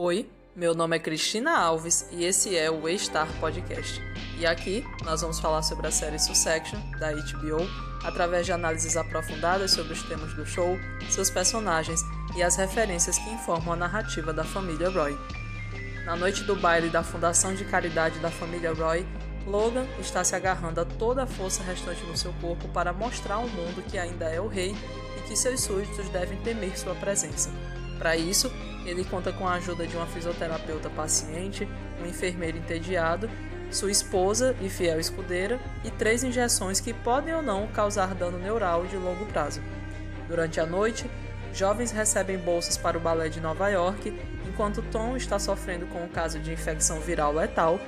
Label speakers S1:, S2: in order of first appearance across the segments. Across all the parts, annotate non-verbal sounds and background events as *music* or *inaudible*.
S1: Oi, meu nome é Cristina Alves e esse é o A-Star Podcast. E aqui nós vamos falar sobre a série Succession, da HBO, através de análises aprofundadas sobre os temas do show, seus personagens e as referências que informam a narrativa da família Roy. Na noite do baile da Fundação de Caridade da família Roy, Logan está se agarrando a toda a força restante no seu corpo para mostrar ao mundo que ainda é o rei e que seus súditos devem temer sua presença. Para isso, ele conta com a ajuda de uma fisioterapeuta paciente, um enfermeiro entediado, sua esposa e fiel escudeira e três injeções que podem ou não causar dano neural de longo prazo. Durante a noite, jovens recebem bolsas para o balé de Nova York, enquanto Tom está sofrendo com um caso de infecção viral letal,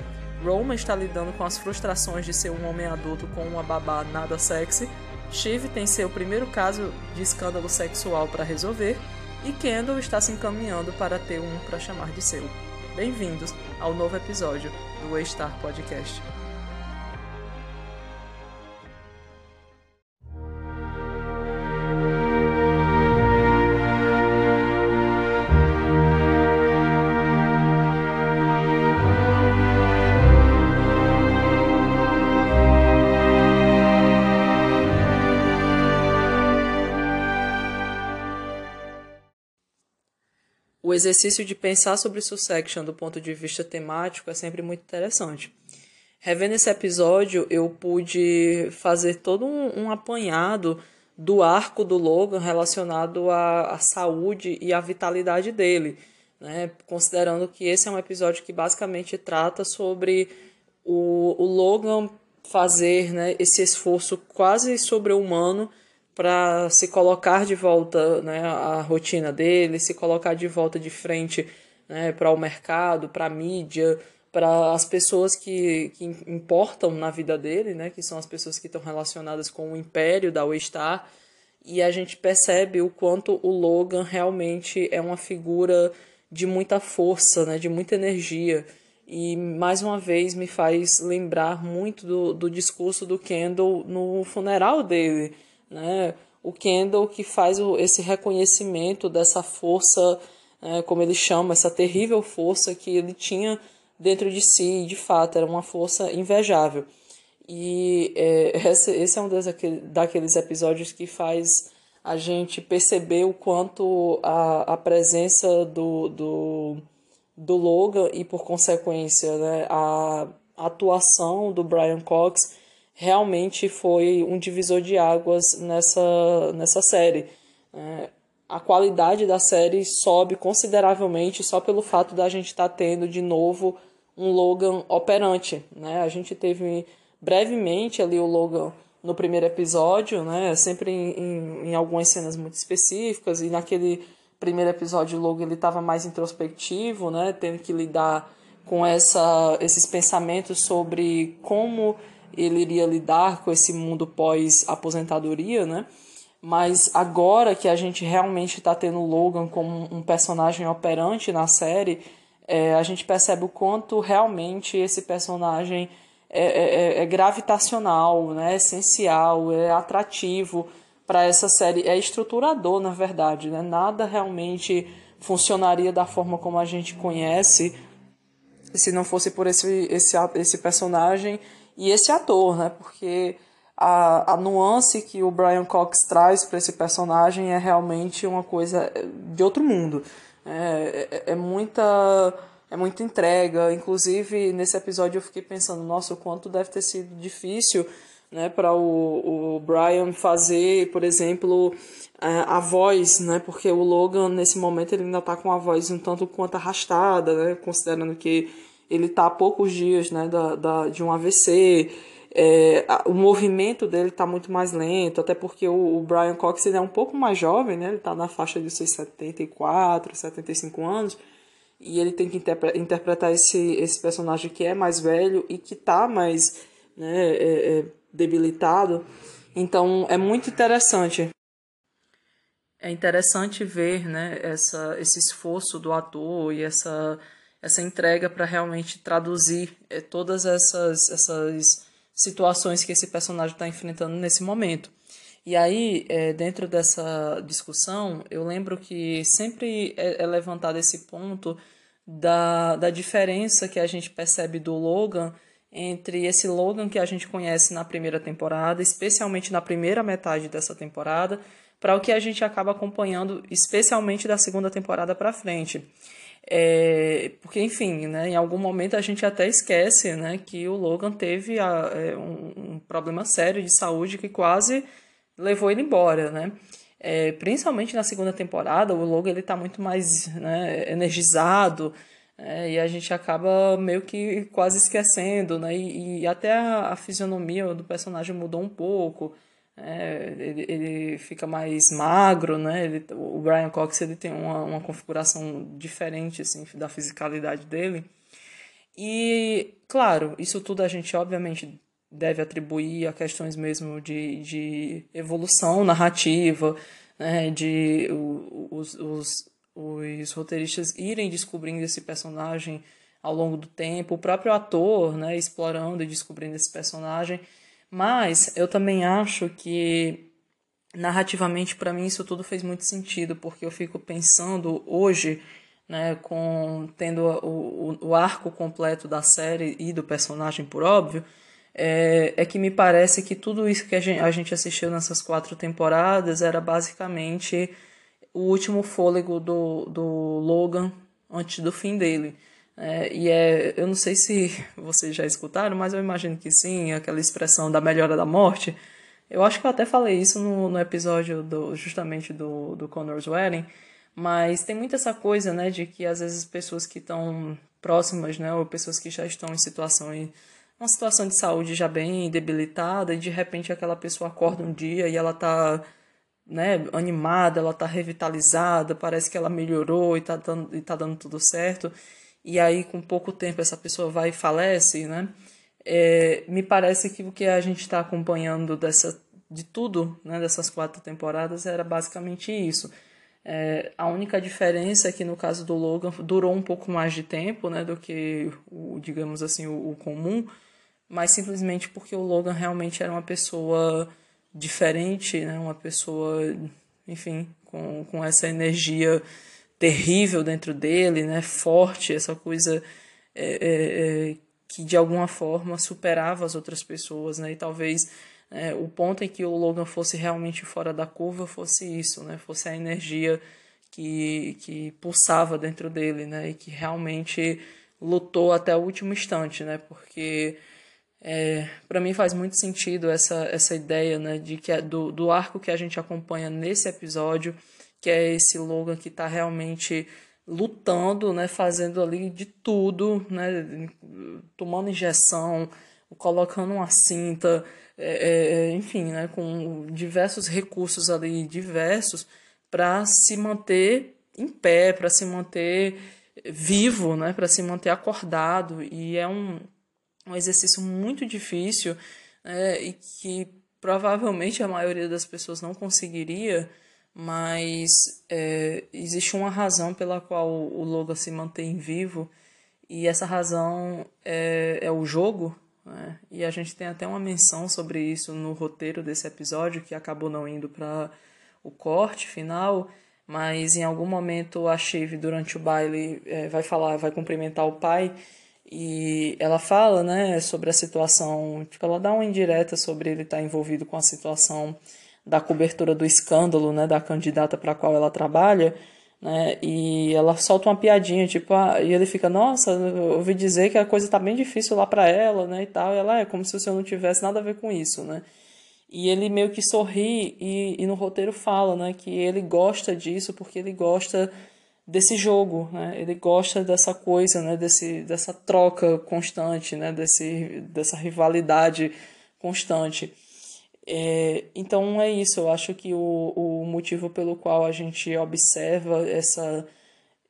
S1: Roman está lidando com as frustrações de ser um homem adulto com uma babá nada sexy, Shiv tem seu primeiro caso de escândalo sexual para resolver e Kendall está se encaminhando para ter um para chamar de seu. Bem-vindos ao novo episódio do A-Star Podcast. O exercício de pensar sobre Succession do ponto de vista temático é sempre muito interessante. Revendo esse episódio, eu pude fazer todo um, um apanhado do arco do Logan relacionado à, à saúde e à vitalidade dele, né? considerando que esse é um episódio que basicamente trata sobre o, o Logan fazer né, esse esforço quase sobre-humano para se colocar de volta né, à rotina dele, se colocar de volta de frente né, para o mercado, para a mídia, para as pessoas que, que importam na vida dele, né, que são as pessoas que estão relacionadas com o império da Waystar, e a gente percebe o quanto o Logan realmente é uma figura de muita força, né, de muita energia, e mais uma vez me faz lembrar muito do, do discurso do Kendall no funeral dele, né? O Kendall que faz o, esse reconhecimento dessa força, é, como ele chama, essa terrível força que ele tinha dentro de si, de fato, era uma força invejável. E é, esse, esse é um dos, daqueles episódios que faz a gente perceber o quanto a, a presença do, do, do Logan e, por consequência, né, a atuação do Brian Cox realmente foi um divisor de águas nessa, nessa série. É, a qualidade da série sobe consideravelmente só pelo fato da gente estar tá tendo de novo um Logan operante. Né? A gente teve brevemente ali o Logan no primeiro episódio, né? sempre em, em, em algumas cenas muito específicas, e naquele primeiro episódio o Logan ele estava mais introspectivo, né? tendo que lidar com essa, esses pensamentos sobre como ele iria lidar com esse mundo pós-aposentadoria, né? Mas agora que a gente realmente está tendo Logan como um personagem operante na série, é, a gente percebe o quanto realmente esse personagem é, é, é, é gravitacional, né? é essencial, é atrativo para essa série, é estruturador, na verdade. Né? Nada realmente funcionaria da forma como a gente conhece se não fosse por esse, esse, esse personagem e esse ator, né? Porque a, a nuance que o Brian Cox traz para esse personagem é realmente uma coisa de outro mundo. É, é, é, muita é muita entrega. Inclusive, nesse episódio eu fiquei pensando, nossa, o quanto deve ter sido difícil né, para o, o Brian fazer, por exemplo, a, a voz, né, porque o Logan, nesse momento, ele ainda está com a voz um tanto quanto arrastada, né, considerando que ele está há poucos dias né, da, da, de um AVC, é, o movimento dele está muito mais lento, até porque o, o Brian Cox é um pouco mais jovem, né, ele está na faixa de seus 74, 75 anos, e ele tem que interpre interpretar esse, esse personagem que é mais velho e que está mais né, é, é, debilitado. Então é muito interessante. É interessante ver né, essa, esse esforço do ator e essa essa entrega para realmente traduzir é, todas essas, essas situações que esse personagem está enfrentando nesse momento. E aí, é, dentro dessa discussão, eu lembro que sempre é, é levantado esse ponto da, da diferença que a gente percebe do Logan entre esse Logan que a gente conhece na primeira temporada, especialmente na primeira metade dessa temporada, para o que a gente acaba acompanhando, especialmente da segunda temporada para frente. É, porque, enfim, né, em algum momento a gente até esquece né, que o Logan teve a, é, um, um, problema sério de saúde que quase levou ele embora. Né? É, principalmente na segunda temporada, o Logan está muito mais né, energizado, é, e a gente acaba meio que quase esquecendo, né? E, e até a, a, fisionomia do personagem mudou um pouco. É, ele, ele fica mais magro, né? Ele, o Brian Cox ele tem uma, uma configuração diferente assim, da fisicalidade dele. E, claro, isso tudo a gente obviamente deve atribuir a questões mesmo de, de evolução narrativa, né? de os, os, os roteiristas irem descobrindo esse personagem ao longo do tempo, o próprio ator, né, explorando e descobrindo esse personagem. Mas eu também acho que narrativamente para mim isso tudo fez muito sentido, porque eu fico pensando hoje, né, com tendo o, o, o arco completo da série e do personagem por óbvio, é, é que me parece que tudo isso que a gente, a gente assistiu nessas quatro temporadas era basicamente o último fôlego do, do Logan antes do fim dele. É, e é, eu não sei se vocês já escutaram, mas eu imagino que sim, aquela expressão da melhora da morte. Eu acho que eu até falei isso no, no episódio do, justamente do, do Connor's Wedding, mas tem muito essa coisa, né, de que às vezes pessoas que estão próximas, né, ou pessoas que já estão em situação uma situação de saúde já bem debilitada e de repente aquela pessoa acorda um dia e ela tá né, animada, ela tá revitalizada, parece que ela melhorou e tá dando, e tá dando tudo certo, e aí com pouco tempo essa pessoa vai e falece, né? É, me parece que o que a gente está acompanhando dessa, de tudo, né, dessas quatro temporadas, era basicamente isso. É, a única diferença é que no caso do Logan durou um pouco mais de tempo né, do que o, digamos assim, o, o comum, mas simplesmente porque o Logan realmente era uma pessoa diferente, né? uma pessoa, enfim, com, com essa energia terrível dentro dele, né? forte, essa coisa é, é, é, que de alguma forma superava as outras pessoas, né? e talvez é, o ponto em que o Logan fosse realmente fora da curva fosse isso, né? fosse a energia que, que pulsava dentro dele, né? e que realmente lutou até o último instante, né? porque é, para mim faz muito sentido essa, essa ideia né, de que é do, do arco que a gente acompanha nesse episódio, que é esse Logan que está realmente lutando, né, fazendo ali de tudo, né, tomando injeção, colocando uma cinta, é, é, enfim, né, com diversos recursos ali diversos para se manter em pé, para se manter vivo, né, para se manter acordado. E é um um exercício muito difícil é, e que provavelmente a maioria das pessoas não conseguiria, mas é, existe uma razão pela qual o Logan se mantém vivo e essa razão é, é o jogo. Né? E a gente tem até uma menção sobre isso no roteiro desse episódio que acabou não indo para o corte final, mas em algum momento a Shiv durante o baile é, vai falar, vai cumprimentar o pai e ela fala, né, sobre a situação, tipo, ela dá uma indireta sobre ele estar envolvido com a situação da cobertura do escândalo, né, da candidata para a qual ela trabalha, né, e ela solta uma piadinha, tipo, ah, e ele fica, nossa, eu ouvi dizer que a coisa tá bem difícil lá para ela, né, e tal, e ela é como se o senhor não tivesse nada a ver com isso, né, e ele meio que sorri e, e no roteiro fala, né, que ele gosta disso porque ele gosta desse jogo, né? Ele gosta dessa coisa, né? Desse, dessa troca constante, né? Desse, dessa rivalidade constante. É, então é isso, eu acho que o, o motivo pelo qual a gente observa essa,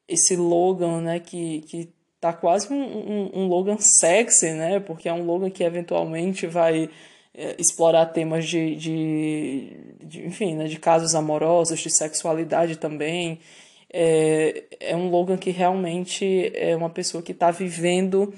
S1: esse Logan, né? Que, que tá quase um, um, um Logan sexy, né? Porque é um Logan que eventualmente vai é, explorar temas de, de, de, enfim, né, de casos amorosos, de sexualidade também é, é um Logan que realmente é uma pessoa que está vivendo,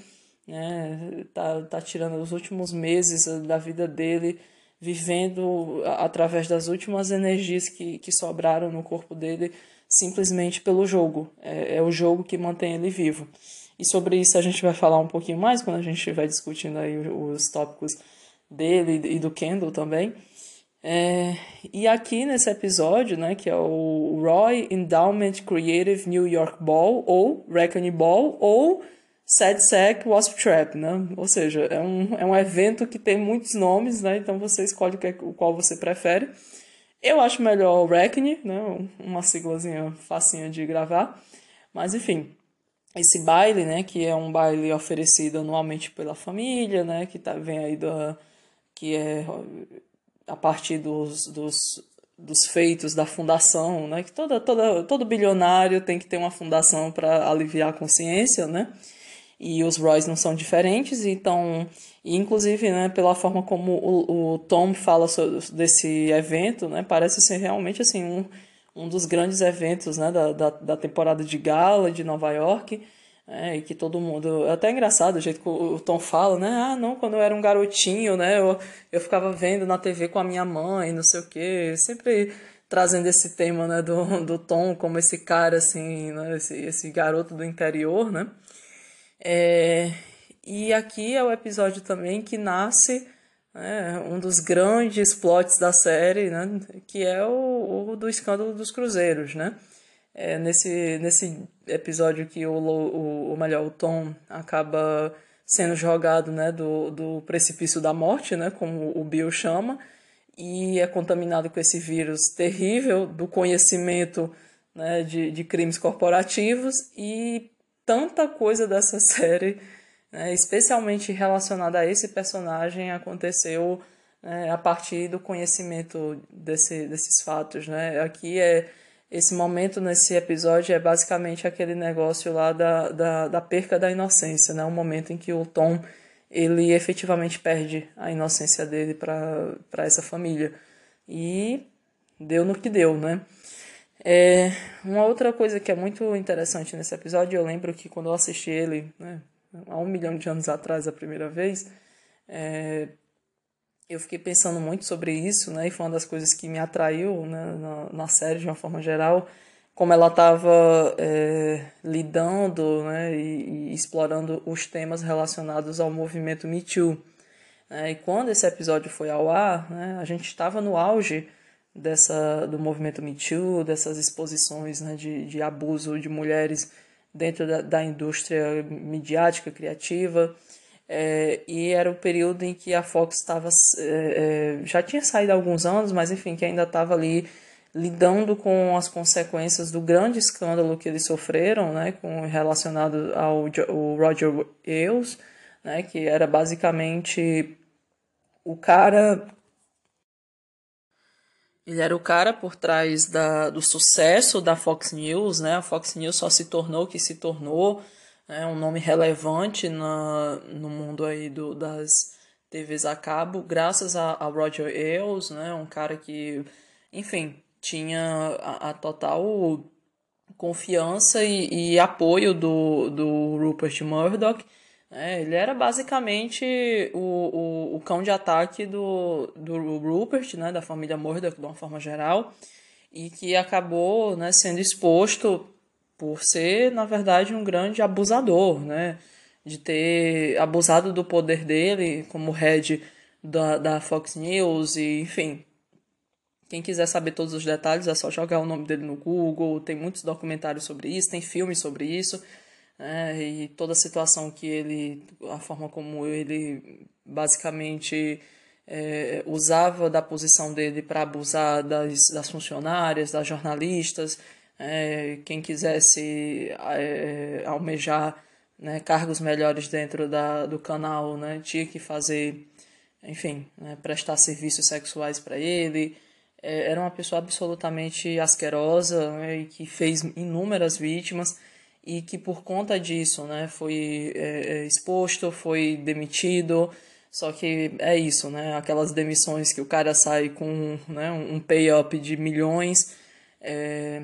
S1: né, tá, tá tirando os últimos meses da vida dele, vivendo através das últimas energias que, que sobraram no corpo dele, simplesmente pelo jogo. É, é, o jogo que mantém ele vivo. E sobre isso a gente vai falar um pouquinho mais quando a gente estiver discutindo aí os tópicos dele e do Kendall também. É, e aqui nesse episódio, né, que é o Roy Endowment Creative New York Ball, ou Reckoning Ball, ou Sad Sack Wasp Trap, né? Ou seja, é um, é um evento que tem muitos nomes, né? Então você escolhe o qual você prefere. Eu acho melhor o Reckoning, né? Uma siglazinha facinha de gravar. Mas enfim, esse baile, né? Que é um baile oferecido anualmente pela família, né? Que tá, vem aí da... Que é a partir dos, dos, dos feitos da fundação, né? Que toda, toda, todo bilionário tem que ter uma fundação para aliviar a consciência, né? E os Roys não são diferentes, então, inclusive, né, pela forma como o, o Tom fala sobre, desse evento, né, parece ser realmente assim um, um dos grandes eventos, né, da, da, da temporada de gala de Nova York. É, e que todo mundo. É até engraçado o jeito que o Tom fala, né? Ah, não, quando eu era um garotinho, né? Eu, eu ficava vendo na TV com a minha mãe, não sei o quê. Sempre trazendo esse tema, né? Do, do Tom como esse cara, assim, né? Esse, esse garoto do interior, né? É, e aqui é o episódio também que nasce né, um dos grandes plots da série, né? Que é o, o do escândalo dos cruzeiros, né? É, nesse, nesse episódio que o, o, melhor, o Tom acaba sendo jogado né, do, do precipício da morte, né, como o Bill chama, e é contaminado com esse vírus terrível do conhecimento né, de, de crimes corporativos e tanta coisa dessa *laughs* série, né, especialmente relacionada a esse personagem, aconteceu né, a partir do conhecimento desse, desses fatos. Né? Aqui é esse momento nesse episódio é basicamente aquele negócio lá da, da, da perca da inocência, né? O momento em que o Tom ele efetivamente perde a inocência dele para essa família. E deu no que deu, né? É, uma outra coisa que é muito interessante nesse episódio, eu lembro que quando eu assisti ele, né, há um milhão de anos atrás, a primeira vez, é, eu fiquei pensando muito sobre isso, né? E foi uma das coisas que me atraiu né, na, na série de uma forma geral, como ela estava é, lidando né, e, e, explorando os temas relacionados ao movimento Me Too. É, e quando esse episódio foi ao ar, né, a gente estava no auge dessa, do movimento Me Too, dessas exposições né, de, de abuso de mulheres dentro da, da indústria midiática, criativa. É, e era o período em que a Fox estava. É, é, já tinha saído há alguns anos, mas enfim, que ainda estava ali lidando com as consequências do grande escândalo que eles sofreram, né, com, relacionado ao, ao Roger Ailes, né, que era basicamente o cara. Ele era o cara por trás da, do sucesso da Fox News, né? A Fox News só se tornou o que se tornou é um nome relevante na, no mundo aí do, das TVs a cabo, graças a, a Roger Ailes, né, um cara que, enfim, tinha a, a total confiança e, e, apoio do, do Rupert Murdoch. Né, ele era basicamente o, o, o cão de ataque do, do Rupert, né, da família Murdoch, de uma forma geral, e que acabou né, sendo exposto por ser, na verdade, um grande abusador, né? De ter abusado do poder dele como head da, da Fox News e, enfim. Quem quiser saber todos os detalhes é só jogar o nome dele no Google. Tem muitos documentários sobre isso, tem filmes sobre isso. Né? E toda a situação que ele, a forma como ele basicamente é, usava da posição dele para abusar das, das funcionárias, das jornalistas, é, quem quisesse é, almejar né, cargos melhores dentro da, do canal né, tinha que fazer, enfim, né, prestar serviços sexuais para ele. É, era uma pessoa absolutamente asquerosa né, e que fez inúmeras vítimas e que por conta disso né, foi é, é, exposto, foi demitido. Só que é isso, né? Aquelas demissões que o cara sai com né, um pay-up de milhões. É,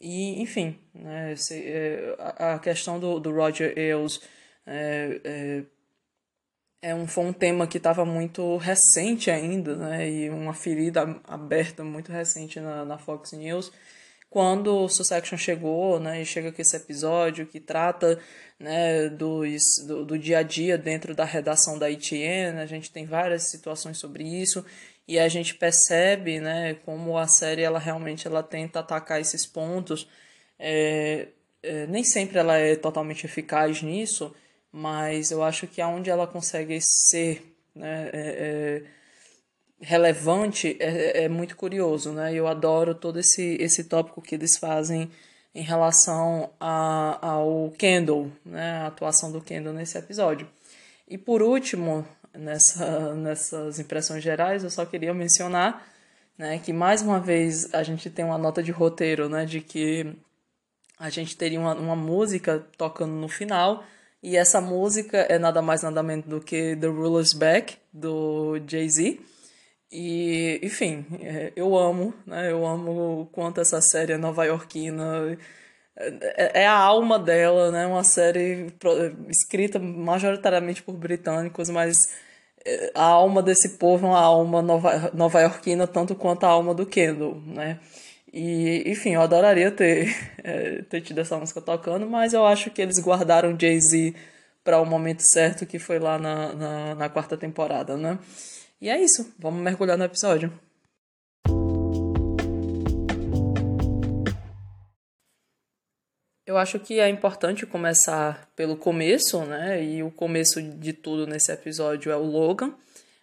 S1: e, enfim, né, é, a, questão do, do Roger Ailes é, é, é um, foi um tema que estava muito recente ainda, né, e uma ferida aberta muito recente na, na Fox News, quando o Succession chegou, né, e chega com esse episódio que trata, né, do, do dia a dia dentro da redação da ITN, a gente tem várias situações sobre isso, e a gente percebe, né, como a série, ela realmente, ela tenta atacar esses pontos, é, é, nem sempre ela é totalmente eficaz nisso, mas eu acho que aonde ela consegue ser, né, é, é relevante é, é muito curioso, né? Eu adoro todo esse, esse tópico que eles fazem em relação a, ao Kendall, né? A atuação do Kendall nesse episódio. E por último, nessa, nessas impressões gerais, eu só queria mencionar né, que mais uma vez a gente tem uma nota de roteiro, né? De que a gente teria uma, uma música tocando no final. E essa música é nada mais nada menos do que The Ruler's Back, do Jay-Z. E, enfim, é, eu amo, né? Eu amo o quanto essa série é nova-iorquina. É, é a alma dela, né? Uma série escrita majoritariamente por britânicos, mas é, a alma desse povo é uma alma nova-iorquina tanto quanto a alma do Kendall, né? E, enfim, eu adoraria ter, é, ter tido essa música tocando, mas eu acho que eles guardaram Jay-Z para o momento certo, que foi lá na, na, na quarta temporada, né? E é isso, vamos mergulhar no episódio. Eu acho que é importante começar pelo começo, né? E o começo de tudo nesse episódio é o Logan,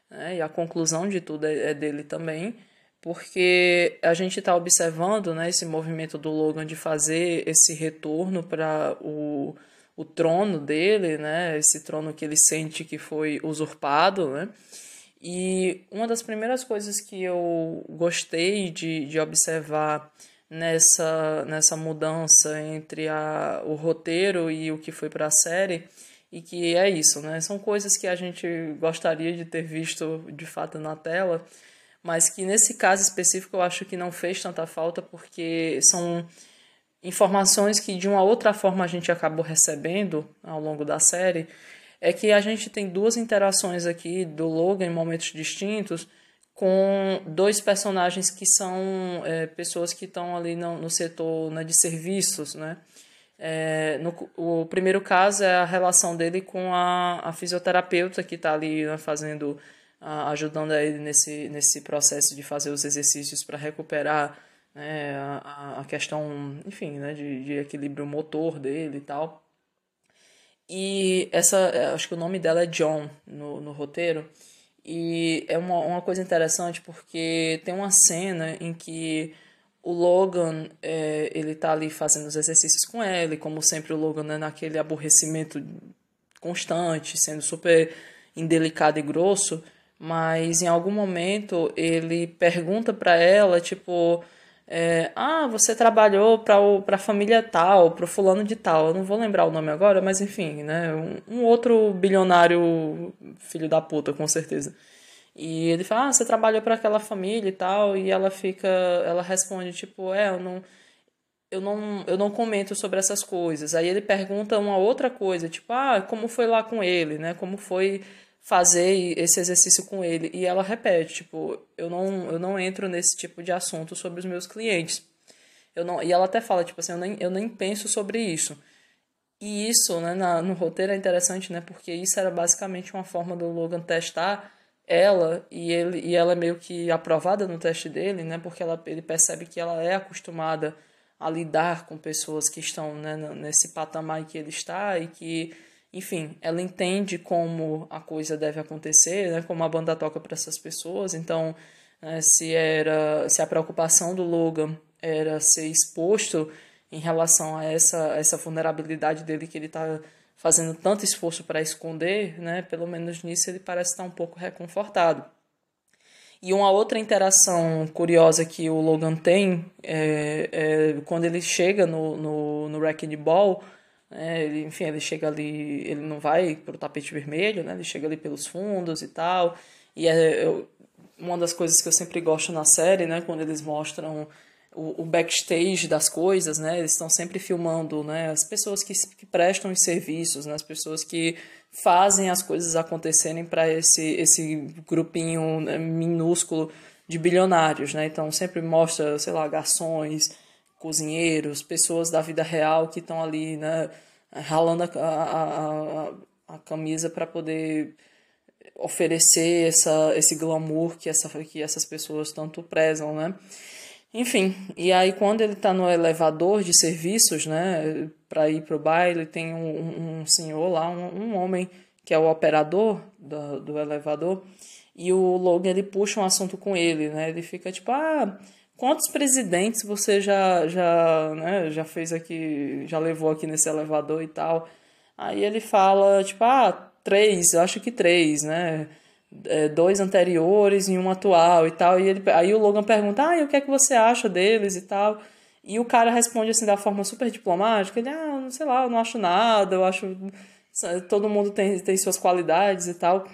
S1: né? E a conclusão de tudo é, é dele também, porque a gente está observando, né? Esse movimento do Logan de fazer esse retorno para o, o trono dele, né? Esse trono que ele sente que foi usurpado, né? E uma das primeiras coisas que eu gostei de, de observar nessa, nessa mudança entre a, o roteiro e o que foi para a série, e que é isso, né? São coisas que a gente gostaria de ter visto de fato na tela, mas que nesse caso específico eu acho que não fez tanta falta porque são informações que de uma outra forma a gente acabou recebendo ao longo da série é que a gente tem duas interações aqui do Logan em momentos distintos com dois personagens que são é, pessoas que estão ali no, no setor né, de serviços, né? É, no, o primeiro caso é a relação dele com a, a fisioterapeuta que está ali né, fazendo, a, ajudando ele nesse, nesse processo de fazer os exercícios para recuperar né, a, a questão, enfim, né, de, de equilíbrio motor dele e tal. E essa, é, acho que o nome dela é John no, no roteiro. E é uma, uma coisa interessante porque tem uma cena em que o Logan, é, ele tá ali fazendo os exercícios com ela, e como sempre o Logan é naquele aborrecimento constante, sendo super indelicado e grosso, mas em algum momento ele pergunta para ela, tipo, é, ah, você trabalhou para a família tal, para o fulano de tal. Eu não vou lembrar o nome agora, mas enfim, né? Um, um, outro bilionário filho da puta, com certeza. E ele fala, ah, você trabalhou para aquela família e tal. E ela fica, ela responde tipo, é, eu não, eu não, eu não comento sobre essas coisas. Aí ele pergunta uma outra coisa, tipo, ah, como foi lá com ele, né? Como foi fazer esse exercício com ele. E ela repete, tipo, eu não, eu não entro nesse tipo de assunto sobre os meus clientes. Eu não, e ela até fala, tipo assim, eu nem, eu nem penso sobre isso. E isso, né, na, no roteiro é interessante, né, porque isso era basicamente uma forma do Logan testar ela e ele e ela é meio que aprovada no teste dele, né, porque ela, ele percebe que ela é acostumada a lidar com pessoas que estão né, nesse patamar que ele está e que enfim, ela entende como a coisa deve acontecer, né, como a banda toca para essas pessoas. Então, né, se era se a preocupação do Logan era ser exposto em relação a essa essa vulnerabilidade dele que ele está fazendo tanto esforço para esconder, né, pelo menos nisso ele parece estar um pouco reconfortado. E uma outra interação curiosa que o Logan tem é, é quando ele chega no, no, no Wrecking Ball, é, ele, enfim, ele chega ali, ele não vai pro tapete vermelho, né? Ele chega ali pelos fundos e tal. E é eu, uma das coisas que eu sempre gosto na série, né? Quando eles mostram o, o backstage das coisas, né? Eles estão sempre filmando, né? As pessoas que, que prestam os serviços, né? As pessoas que fazem as coisas acontecerem para esse, esse grupinho né, minúsculo de bilionários, né? Então sempre mostra, sei lá, garçons, cozinheiros, pessoas da vida real que estão ali, né, ralando a, a, a, a camisa para poder oferecer essa, esse glamour que, essa, que essas pessoas tanto prezam, né? Enfim, e aí quando ele está no elevador de serviços, né, para ir pro baile, tem um, um senhor lá, um, um, homem que é o operador do, do elevador, e o Logan ele puxa um assunto com ele, né? Ele fica tipo, ah, quantos presidentes você já já, né, já fez aqui, já levou aqui nesse elevador e tal? Aí ele fala, tipo, ah, três, eu acho que três, né? É, dois anteriores e um atual e tal. E ele, aí o Logan pergunta, ah, e o que é que você acha deles e tal? E o cara responde assim da forma super diplomática, ele, ah, sei lá, eu não acho nada, eu acho. Todo mundo tem, tem suas qualidades e tal.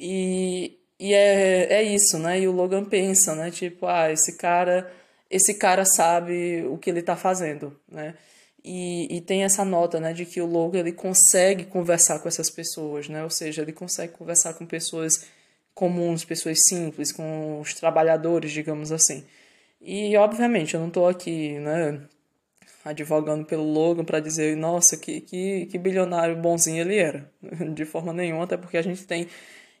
S1: E, e é, é isso, né? E o Logan pensa, né? Tipo, ah, esse cara, esse cara sabe o que ele tá fazendo, né? E, e tem essa nota, né, de que o Logan ele consegue conversar com essas pessoas, né? Ou seja, ele consegue conversar com pessoas comuns, pessoas simples, com os trabalhadores, digamos assim. E obviamente eu não estou aqui, né, advogando pelo Logan para dizer, nossa, que, que, que bilionário bonzinho ele era. *laughs* De forma nenhuma, até porque a gente tem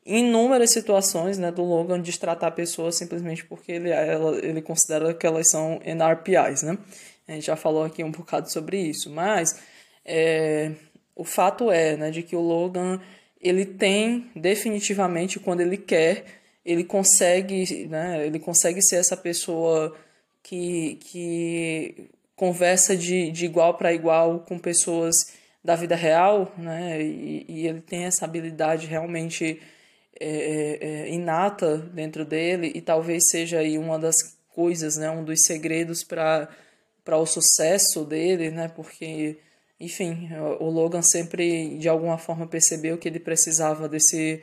S1: inúmeras situações né, do Logan destratar pessoas simplesmente porque ele, ela, ele considera que elas são NRPIs, né? A gente já falou aqui um bocado sobre isso, mas é, o fato é né, de que o Logan ele tem definitivamente quando ele quer ele consegue né ele consegue ser essa pessoa que, que conversa de, de igual para igual com pessoas da vida real né e, e ele tem essa habilidade realmente é, é, é, inata dentro dele e talvez seja aí uma das coisas né um dos segredos para o sucesso dele né porque enfim, o Logan sempre de alguma forma percebeu que ele precisava desse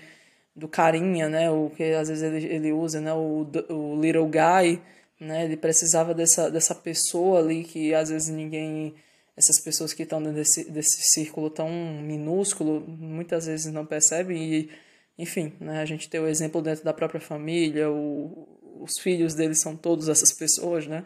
S1: do carinha, né, o que às vezes ele, ele usa, né, o, o little guy, né, ele precisava dessa, dessa pessoa ali que às vezes ninguém, essas pessoas que estão desse, desse círculo tão minúsculo, muitas vezes não percebem e, enfim, né, a gente tem o exemplo dentro da própria família, o, os filhos deles são todos essas pessoas, né,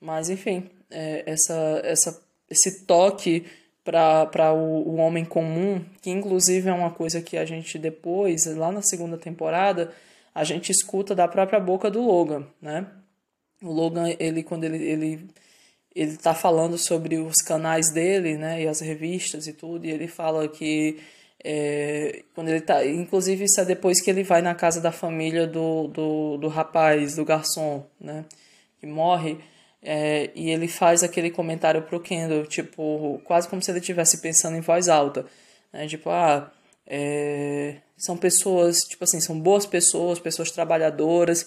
S1: mas enfim, é, essa, essa esse toque para o, o homem comum, que inclusive é uma coisa que a gente depois, lá na segunda temporada, a gente escuta da própria boca do Logan, né? O Logan, ele quando ele, ele ele tá falando sobre os canais dele, né, e as revistas e tudo, e ele fala que é, quando ele tá, inclusive isso é depois que ele vai na casa da família do, do, do rapaz, do garçom, né, que morre, é, e ele faz aquele comentário pro Kendall, tipo, quase como se ele estivesse pensando em voz alta. Né? Tipo, ah, é, são pessoas, tipo assim, são boas pessoas, pessoas trabalhadoras,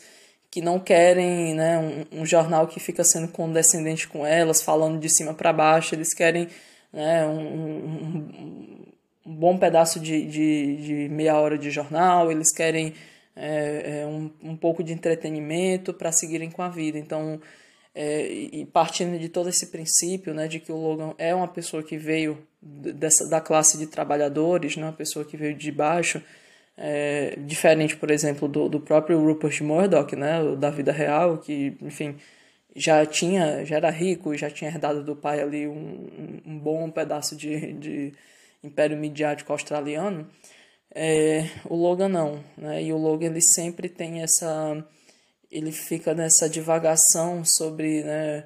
S1: que não querem né, um, um jornal que fica sendo condescendente com elas, falando de cima para baixo, eles querem né, um, um, um bom pedaço de, de, de, meia hora de jornal, eles querem é, é um, um pouco de entretenimento para seguirem com a vida. Então, é, e partindo de todo esse princípio, né, de que o Logan é uma pessoa que veio dessa, da classe de trabalhadores, né, uma pessoa que veio de baixo, é, diferente, por exemplo, do, do próprio Rupert Murdoch, né, da vida real, que, enfim, já tinha, já era rico, já tinha herdado do pai ali um, um bom pedaço de, de império midiático australiano, é, o Logan não, né, e o Logan ele sempre tem essa ele fica nessa divagação sobre né,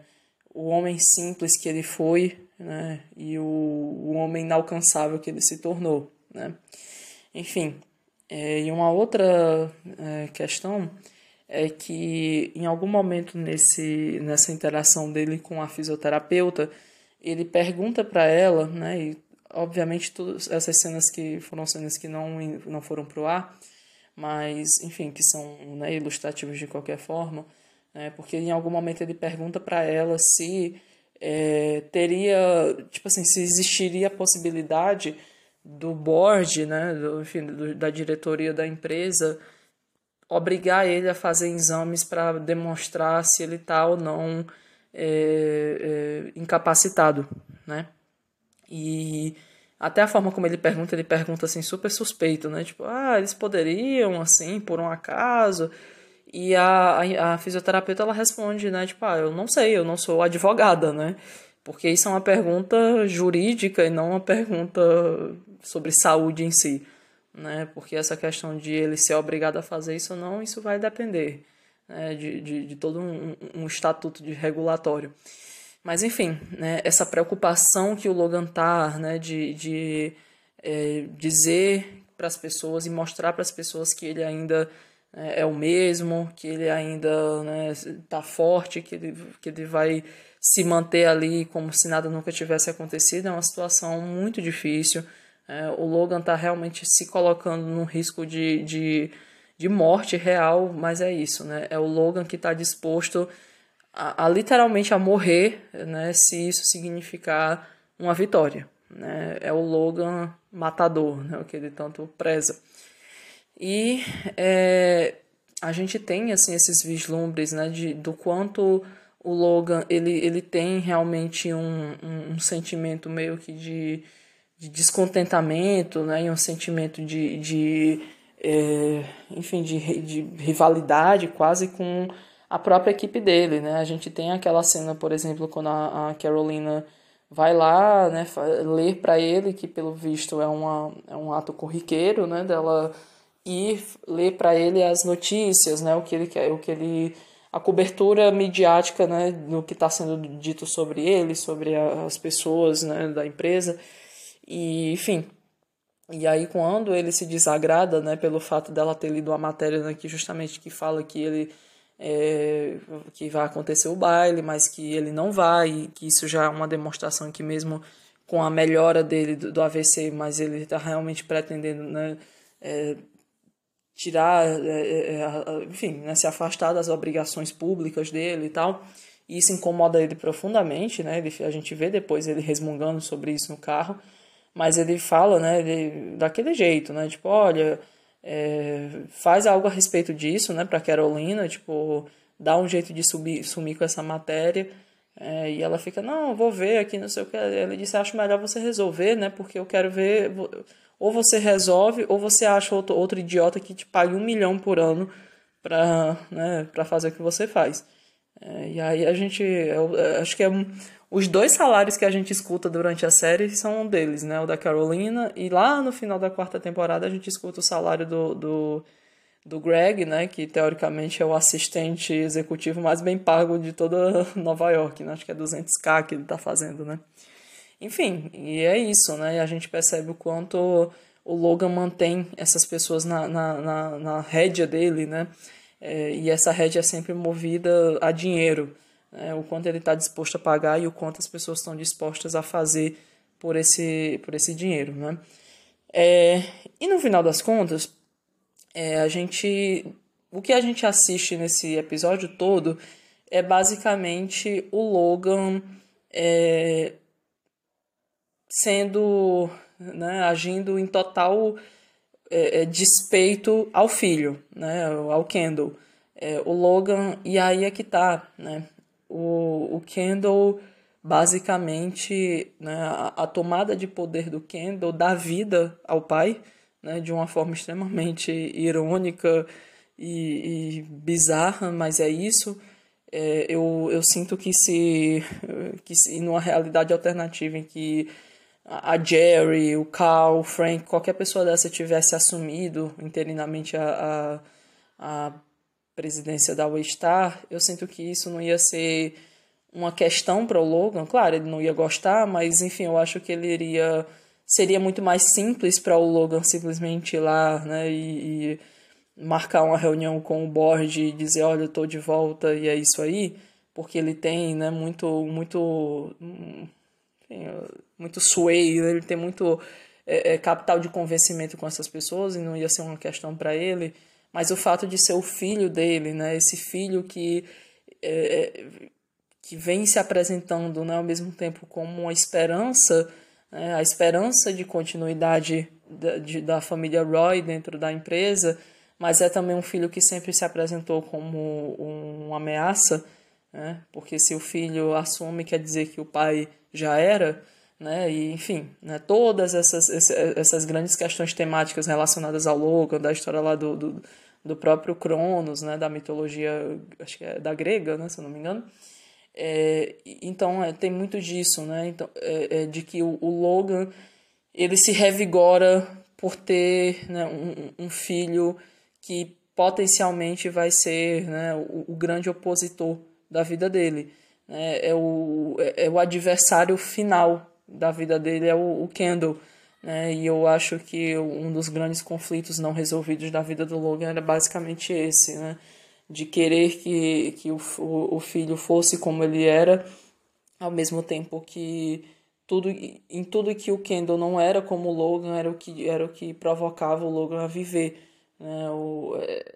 S1: o homem simples que ele foi né, e o, o homem inalcançável que ele se tornou. Né? Enfim, é, e uma outra é, questão é que em algum momento nesse, nessa interação dele com a fisioterapeuta, ele pergunta para ela, né, e obviamente todas essas cenas que foram cenas que não, não foram pro ar, mas enfim, que são né, ilustrativos de qualquer forma, né, porque em algum momento ele pergunta para ela se é, teria, tipo assim, se existiria a possibilidade do board, né, do, enfim, do, da diretoria da empresa obrigar ele a fazer exames para demonstrar se ele está ou não é, é, incapacitado, né? E até a forma como ele pergunta, ele pergunta assim super suspeito, né? Tipo, ah, eles poderiam assim, por um acaso. E a, a, a, fisioterapeuta ela responde, né? Tipo, ah, eu não sei, eu não sou advogada, né? Porque isso é uma pergunta jurídica e não uma pergunta sobre saúde em si, né? Porque essa questão de ele ser obrigado a fazer isso ou não, isso vai depender né? de, de, de todo um, um estatuto de regulatório. Mas enfim, né, essa preocupação que o Logan tá, né, de, de é, dizer para as pessoas e mostrar para as pessoas que ele ainda é, é, o mesmo, que ele ainda né, forte, que ele, que ele vai se manter ali como se nada nunca tivesse acontecido, é uma situação muito difícil. É, o Logan está realmente se colocando num risco de, de, de morte real, mas é isso, né? É o Logan que está disposto a, a, literalmente a morrer, né? Se isso significar uma vitória. Né? É o Logan matador, né? O que ele tanto preza. E é, a gente tem assim esses vislumbres, né? De, do quanto o Logan ele, ele tem realmente um, um, um sentimento meio que de de descontentamento, né, e um sentimento de, de é, enfim, de, de rivalidade quase com a própria equipe dele, né? A gente tem aquela cena, por exemplo, quando a, a Carolina vai lá, né, ler para ele que pelo visto é, uma, é um ato corriqueiro, né, dela ir ler para ele as notícias, né, o que ele quer, o que ele a cobertura midiática, né, do que está sendo dito sobre ele, sobre as pessoas, né, da empresa. E, enfim. E aí, quando ele se desagrada, né, pelo fato dela ter lido uma matéria né, que justamente que fala que ele é, que vai acontecer o baile, mas que ele não vai, e que isso já é uma demonstração que mesmo com a melhora dele do, do AVC, mas ele está realmente pretendendo, né, é, tirar, é, é, é enfim, né, se afastar das obrigações públicas dele e tal. E isso incomoda ele profundamente, né? Ele, a gente vê depois ele resmungando sobre isso no carro mas ele fala, né, ele, daquele jeito, né, tipo, olha, é, faz algo a respeito disso, né, para Carolina, tipo, dá um jeito de subir, sumir com essa matéria, é, e ela fica, não, vou ver aqui, não sei o que, ele disse, acho melhor você resolver, né, porque eu quero ver, ou você resolve, ou você acha outro, outro idiota que te pague um milhão por ano para né, pra fazer o que você faz. É, e aí a gente, eu, eu acho que é os dois salários que a gente escuta durante a série são um deles, né? O da Carolina. E lá no final da quarta temporada a gente escuta o salário do, do, do Greg, né? Que teoricamente é o assistente executivo mais bem pago de toda *laughs* Nova York, né? Acho que é 200k que ele tá fazendo, né? Enfim, e é isso, né? E a gente percebe o quanto o Logan mantém essas pessoas na, na, na, na rédea dele, né? É, e essa rédea é sempre movida a dinheiro né, o quanto ele está disposto a pagar e o quanto as pessoas estão dispostas a fazer por esse, por esse dinheiro. Né? É, e no final das contas, é, a gente, o que a gente assiste nesse episódio todo é basicamente o Logan é, sendo, né, agindo em total é, é despeito ao filho, né, ao Kendall. É, o Logan, e aí é que tá, né? O, o Kendall basicamente né, a, tomada de poder do Kendall dá vida ao pai né, de uma forma extremamente irônica e, e bizarra, mas é isso. É, eu, eu sinto que se, que se numa realidade alternativa em que a Jerry, o Carl, o Frank, qualquer pessoa dessa tivesse assumido interinamente a, a, a presidência da Waystar, eu sinto que isso não ia ser uma questão para o Logan. Claro, ele não ia gostar, mas enfim, eu acho que ele iria seria muito mais simples para o Logan simplesmente ir lá, né, e, e, marcar uma reunião com o board e dizer, olha, eu tô de volta e é isso aí, porque ele tem, né, muito muito muito sway, ele tem muito é, é, capital de convencimento com essas pessoas e não ia ser uma questão para ele mas o fato de ser o filho dele, né, esse filho que, é, que vem se apresentando né, ao mesmo tempo como uma esperança, né, a esperança de continuidade da, de, da família Roy dentro da empresa, mas é também um filho que sempre se apresentou como uma ameaça, né, porque se o filho assume, quer dizer que o pai já era, né? E, enfim, né? todas essas, essas grandes questões temáticas relacionadas ao Logan, da história lá do, do, do próprio Cronos, né, da mitologia, acho que é da grega, né, se eu não me engano. É, então é, tem muito disso, né? Então, é, é de que o, o, Logan ele se revigora por ter né, um, um, filho que potencialmente vai ser né, o, o grande opositor da vida dele. Né? É, o, é, é o adversário final da vida dele, é o, o Kendall. Né? E eu acho que um dos grandes conflitos não resolvidos da vida do Logan era basicamente esse, né? de querer que, que o, o filho fosse como ele era, ao mesmo tempo que tudo em tudo que o Kendall não era como o Logan era o que era o que provocava o Logan a viver né? o, é,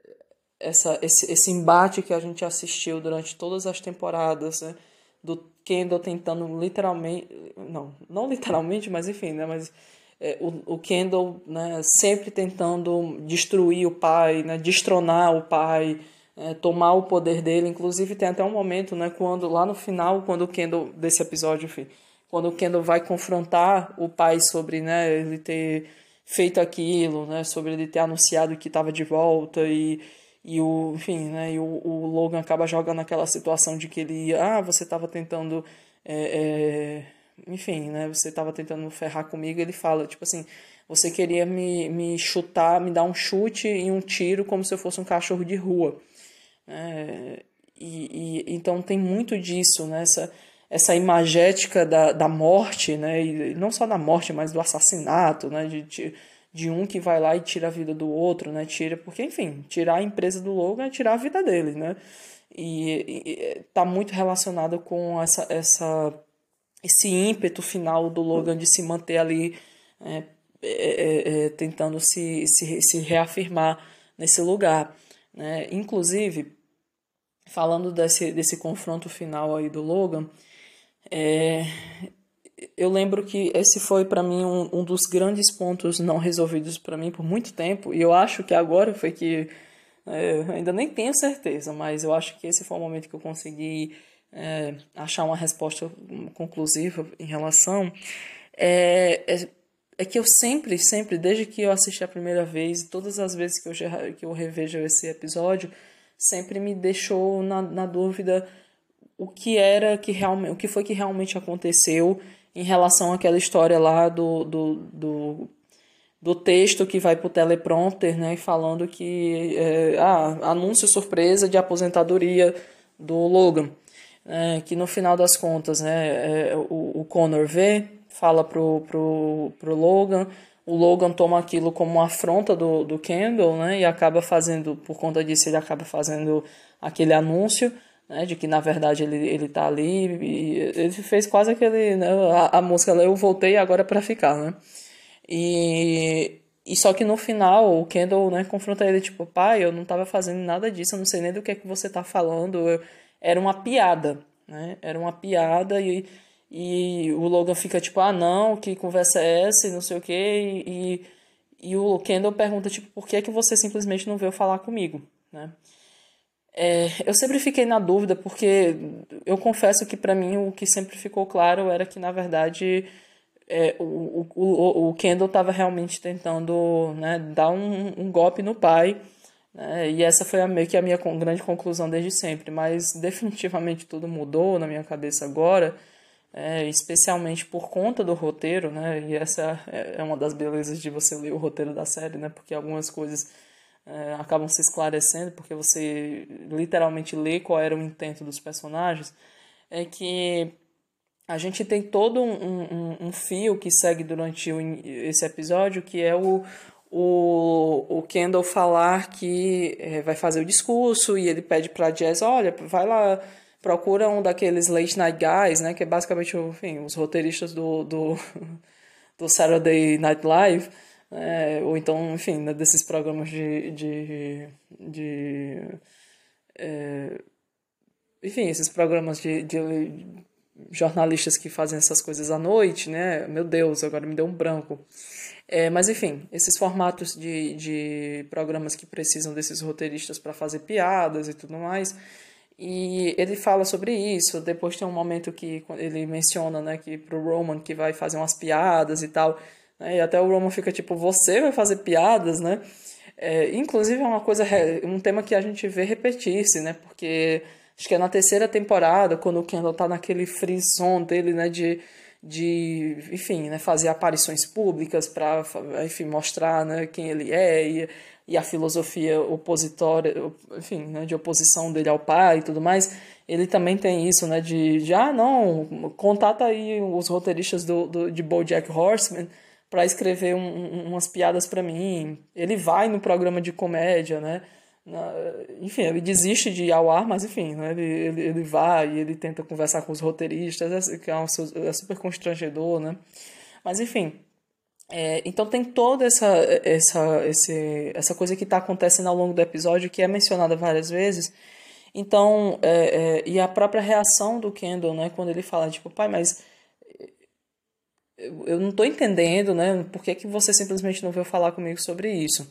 S1: essa, esse, esse embate que a gente assistiu durante todas as temporadas né? do Kendall tentando literalmente não não literalmente mas enfim né mas é, o, o Kendall né, sempre tentando destruir o pai né destronar o pai é, tomar o poder dele. Inclusive tem até um momento, né, quando lá no final, quando o Kendall desse episódio, enfim, quando o Kendall vai confrontar o pai sobre, né, ele ter feito aquilo, né, sobre ele ter anunciado que estava de volta e e o, enfim, né, e o, o Logan acaba jogando aquela situação de que ele, ah, você estava tentando, é, é, enfim, né, você estava tentando ferrar comigo, ele fala, tipo assim, você queria me, me chutar, me dar um chute e um tiro como se eu fosse um cachorro de rua. É, e, e, então tem muito disso, né? essa, essa imagética da, da morte, né? e não só da morte, mas do assassinato, né? de, de, de um que vai lá e tira a vida do outro, né? tira, porque enfim, tirar a empresa do Logan é tirar a vida dele, né? E está muito relacionado com essa, essa, esse ímpeto final do Logan de se manter ali é, é, é, tentando se, se, se reafirmar nesse lugar. Né? Inclusive, falando desse, desse confronto final aí do Logan, é, eu lembro que esse foi para mim um, um dos grandes pontos não resolvidos para mim por muito tempo, e eu acho que agora foi que. É, ainda nem tenho certeza, mas eu acho que esse foi o momento que eu consegui é, achar uma resposta conclusiva em relação. É, é, é, que eu sempre, sempre, desde que eu assisti a primeira vez, todas as vezes que eu, que eu revejo esse episódio, sempre me deixou na, na dúvida o que era que realmente, o que foi que realmente aconteceu em relação àquela história lá do, do, do, do texto que vai para o teleprompter, né, falando que é, ah, anúncio surpresa de aposentadoria do Logan, é, que no final das contas, né, é, o, o Connor vê, fala pro, pro, pro Logan, o Logan toma aquilo como uma afronta do, do Kendall, né? E acaba fazendo, por conta disso, ele acaba fazendo aquele anúncio, né? De que na verdade ele, ele tá ali. E ele fez quase aquele. Né, a, a música Eu Voltei Agora para Ficar, né? E, e só que no final o Kendall né, confronta ele, tipo, pai, eu não tava fazendo nada disso, eu não sei nem do que é que você tá falando. Eu, era uma piada, né? Era uma piada e e o Logan fica tipo, ah não, que conversa é essa e não sei o que. E, e o Kendall pergunta, tipo, por que, é que você simplesmente não veio falar comigo, né? É, eu sempre fiquei na dúvida, porque eu confesso que para mim o que sempre ficou claro era que, na verdade, é, o, o, o Kendall estava realmente tentando né, dar um, um golpe no pai, né, e essa foi a, meio que a minha grande conclusão desde sempre, mas definitivamente tudo mudou na minha cabeça agora, é, especialmente por conta do roteiro, né? E essa é, é uma das belezas de você ler o roteiro da série, né? Porque algumas coisas é, acabam se esclarecendo, porque você literalmente lê qual era o intento dos personagens. É que a gente tem todo um, um, um fio que segue durante o, esse episódio, que é o, o, o Kendall falar que é, vai fazer o discurso e ele pede para Jazz, olha, vai lá procura um daqueles late night guys, né, que é basicamente, enfim, os roteiristas do, do, *laughs* do Saturday Night Live, é, ou então, enfim, né, desses programas de, de, de é, enfim, esses programas de, de jornalistas que fazem essas coisas à noite, né, meu Deus, agora me deu um branco. É, mas enfim, esses formatos de, de programas que precisam desses roteiristas para fazer piadas e tudo mais, e ele fala sobre isso. Depois tem um momento que ele menciona, né, que pro Roman que vai fazer umas piadas e tal. Né, e até o Roman fica tipo, você vai fazer piadas, né? É, inclusive é uma coisa, um tema que a gente vê repetir-se, né? Porque acho que é na terceira temporada, quando o Kendall tá naquele frisson dele, né? De, de enfim, né? fazer aparições públicas para, enfim, mostrar né? quem ele é e, e a filosofia opositória, enfim, né? de oposição dele ao pai e tudo mais. Ele também tem isso, né? De, de ah, não, contata aí os roteiristas do, do, de BoJack Horseman para escrever um, umas piadas para mim. Ele vai no programa de comédia, né? Na, enfim, ele desiste de ir ao ar, mas enfim, né? ele, ele, ele vai e ele tenta conversar com os roteiristas, é, que é, um, é super constrangedor, né? Mas enfim, é, então tem toda essa, essa, esse, essa coisa que está acontecendo ao longo do episódio, que é mencionada várias vezes. Então, é, é, e a própria reação do Kendall, né, quando ele fala, tipo, pai, mas eu não estou entendendo, né? Por que, que você simplesmente não veio falar comigo sobre isso?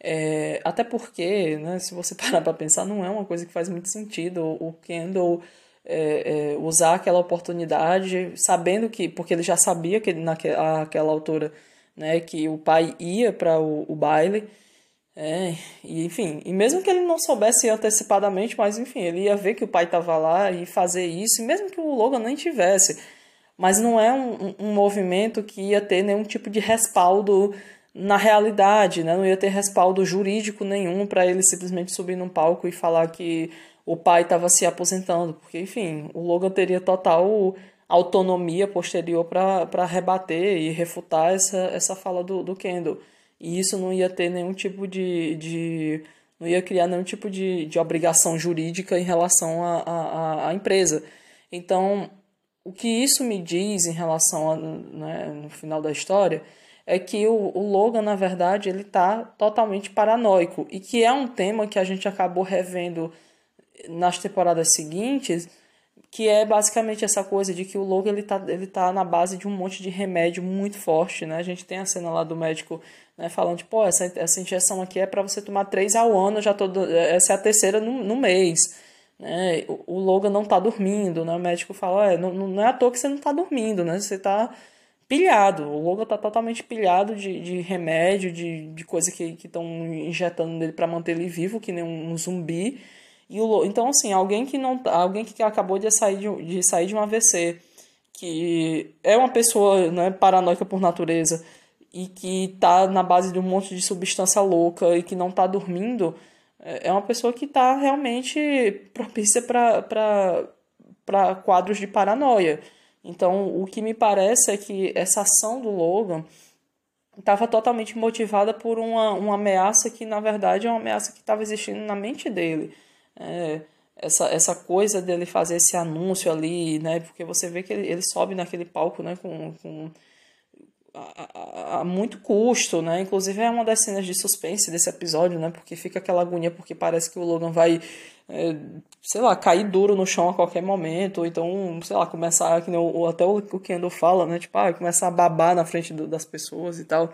S1: É, até porque, né, se você *laughs* parar para pensar, não é uma coisa que faz muito sentido o Kendall é, é, usar aquela oportunidade, sabendo que, porque ele já sabia que naquela altura, né, que o pai ia para o, o, baile, é, e enfim, e mesmo que ele não soubesse antecipadamente, mas enfim, ele ia ver que o pai estava lá e fazer isso, e mesmo que o Logan nem tivesse, mas não é um, um movimento que ia ter nenhum tipo de respaldo na realidade, né? não ia ter respaldo jurídico nenhum para ele simplesmente subir num palco e falar que o pai estava se aposentando, porque, enfim, o Logan teria total autonomia posterior para rebater e refutar essa, essa fala do, do Kendall. E isso não ia ter nenhum tipo de. de não ia criar nenhum tipo de, de obrigação jurídica em relação à empresa. Então, o que isso me diz em relação a, né, no final da história é que o, o Logan, na verdade, ele está totalmente paranoico e que é um tema que a gente acabou revendo nas temporadas seguintes, que é basicamente essa coisa de que o Logan ele tá, ele tá na base de um monte de remédio muito forte, né? A gente tem a cena lá do médico né, falando, tipo, oh, essa, essa injeção aqui é para você tomar três ao ano, já tô, essa é a terceira no, no mês. Né? O, Logan não tá dormindo, né? O médico fala, é, não, não é à toa que você não tá dormindo, né? Você tá pilhado. O Logan tá totalmente pilhado de, de remédio, de, de coisa que estão injetando nele para manter ele vivo, que nem um, um zumbi. E o, então, assim, alguém que não alguém que acabou de sair de, de sair de um AVC, que é uma pessoa né, paranoica por natureza e que tá na base de um monte de substância louca e que não tá dormindo é, é uma pessoa que está realmente propícia para quadros de paranoia. Então, o que me parece é que essa ação do Logan estava totalmente motivada por uma, uma ameaça que, na verdade, é uma ameaça que estava existindo na mente dele. É, essa, essa coisa dele fazer esse anúncio ali, né? Porque você vê que ele, ele sobe naquele palco, né? Com, com a, a, muito custo, né? Inclusive é uma das cenas de suspense desse episódio, né? Porque fica aquela agonia porque parece que o Logan vai, é, sei lá, cair duro no chão a qualquer momento, ou então, sei lá, começar, que ou até o, o Kendall fala, né? Tipo, ah, começar a babar na frente do, das pessoas e tal.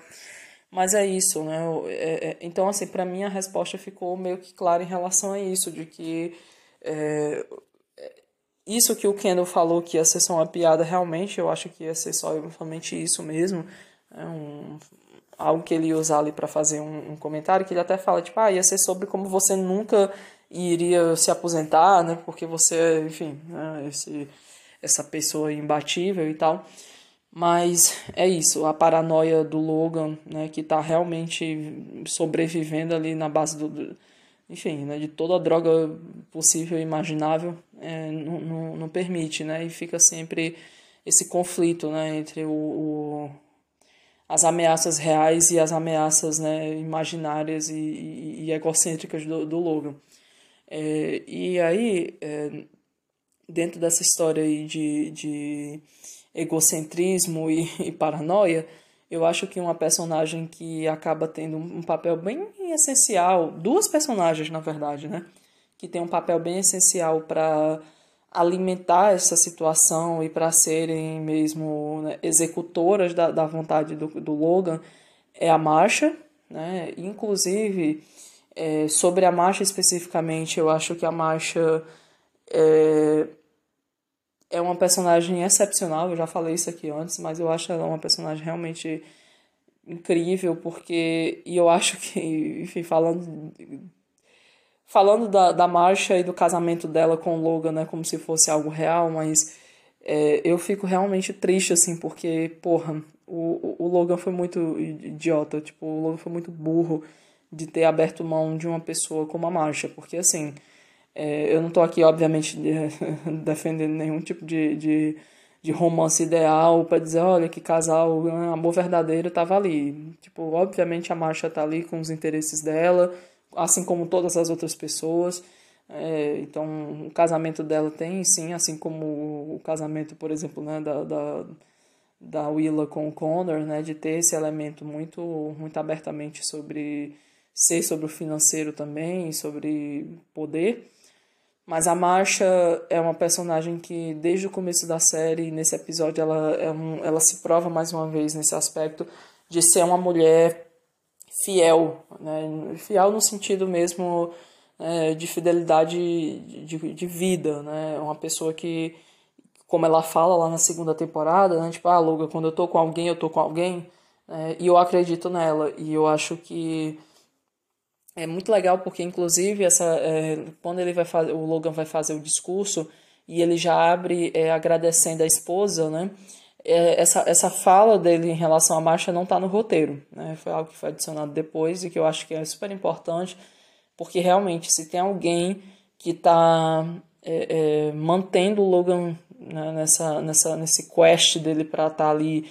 S1: Mas é isso, né? É, é, então, assim, para mim a resposta ficou meio que clara em relação a isso, de que é, isso que o Kendall falou que ia ser só uma piada, realmente eu acho que ia ser só somente isso mesmo. É um, algo que ele ia usar ali para fazer um, um, comentário, que ele até fala, tipo, ah, ia ser sobre como você nunca iria se aposentar, né? Porque você, enfim, né, esse, essa pessoa imbatível e tal. Mas é isso, a paranoia do Logan, né, que tá realmente sobrevivendo ali na base do, do enfim, né, de toda a droga possível e imaginável, é, não, não, não, permite, né, e fica sempre esse conflito, né, entre o, o as ameaças reais e as ameaças né, imaginárias e, e, e egocêntricas do, do Logan. É, e aí, é, dentro dessa história aí de, de egocentrismo e, e paranoia, eu acho que uma personagem que acaba tendo um papel bem essencial, duas personagens na verdade, né? Que tem um papel bem essencial para alimentar essa situação e para serem mesmo né, executoras da, da vontade do, do Logan é a marcha, né? Inclusive, é, sobre a marcha especificamente, eu acho que a marcha é, é uma personagem excepcional, eu já falei isso aqui antes, mas eu acho ela uma personagem realmente incrível, porque. E eu acho que, *laughs* enfim, falando. Falando da, da marcha e do casamento dela com o Logan, né, como se fosse algo real, mas é, eu fico realmente triste, assim, porque, porra, o, o Logan foi muito idiota, tipo, o Logan foi muito burro de ter aberto mão de uma pessoa como a Marcha, porque, assim, é, eu não tô aqui, obviamente, de, *laughs* defendendo nenhum tipo de, de, de romance ideal para dizer, olha, que casal, amor verdadeiro tava ali. Tipo, obviamente a Marcha tá ali com os interesses dela, assim como todas as outras pessoas, é, então, o casamento dela tem, sim, assim como o casamento, por exemplo, né, da, da, da Willa com o Connor, né, de ter esse elemento muito, muito abertamente sobre ser sobre o financeiro também, sobre poder. Mas a Marcha é uma personagem que, desde o começo da série, nesse episódio, ela, é um, ela se prova mais uma vez nesse aspecto de ser uma mulher fiel, né? fiel no sentido mesmo é, de fidelidade de, de vida, né? Uma pessoa que, como ela fala lá na segunda temporada, né? Tipo, ah, Logan, quando eu tô com alguém, eu tô com alguém. É, e eu acredito nela. E eu acho que é muito legal porque, inclusive, essa, é, quando ele vai fazer, o Logan vai fazer o discurso e ele já abre é, agradecendo a esposa, né? É, essa, essa fala dele em relação à marcha não está no roteiro, né? Foi algo que foi adicionado depois e que eu acho que é super importante porque realmente, se tem alguém que está é, é, mantendo o Logan né, nessa, nessa, nesse quest dele para estar tá ali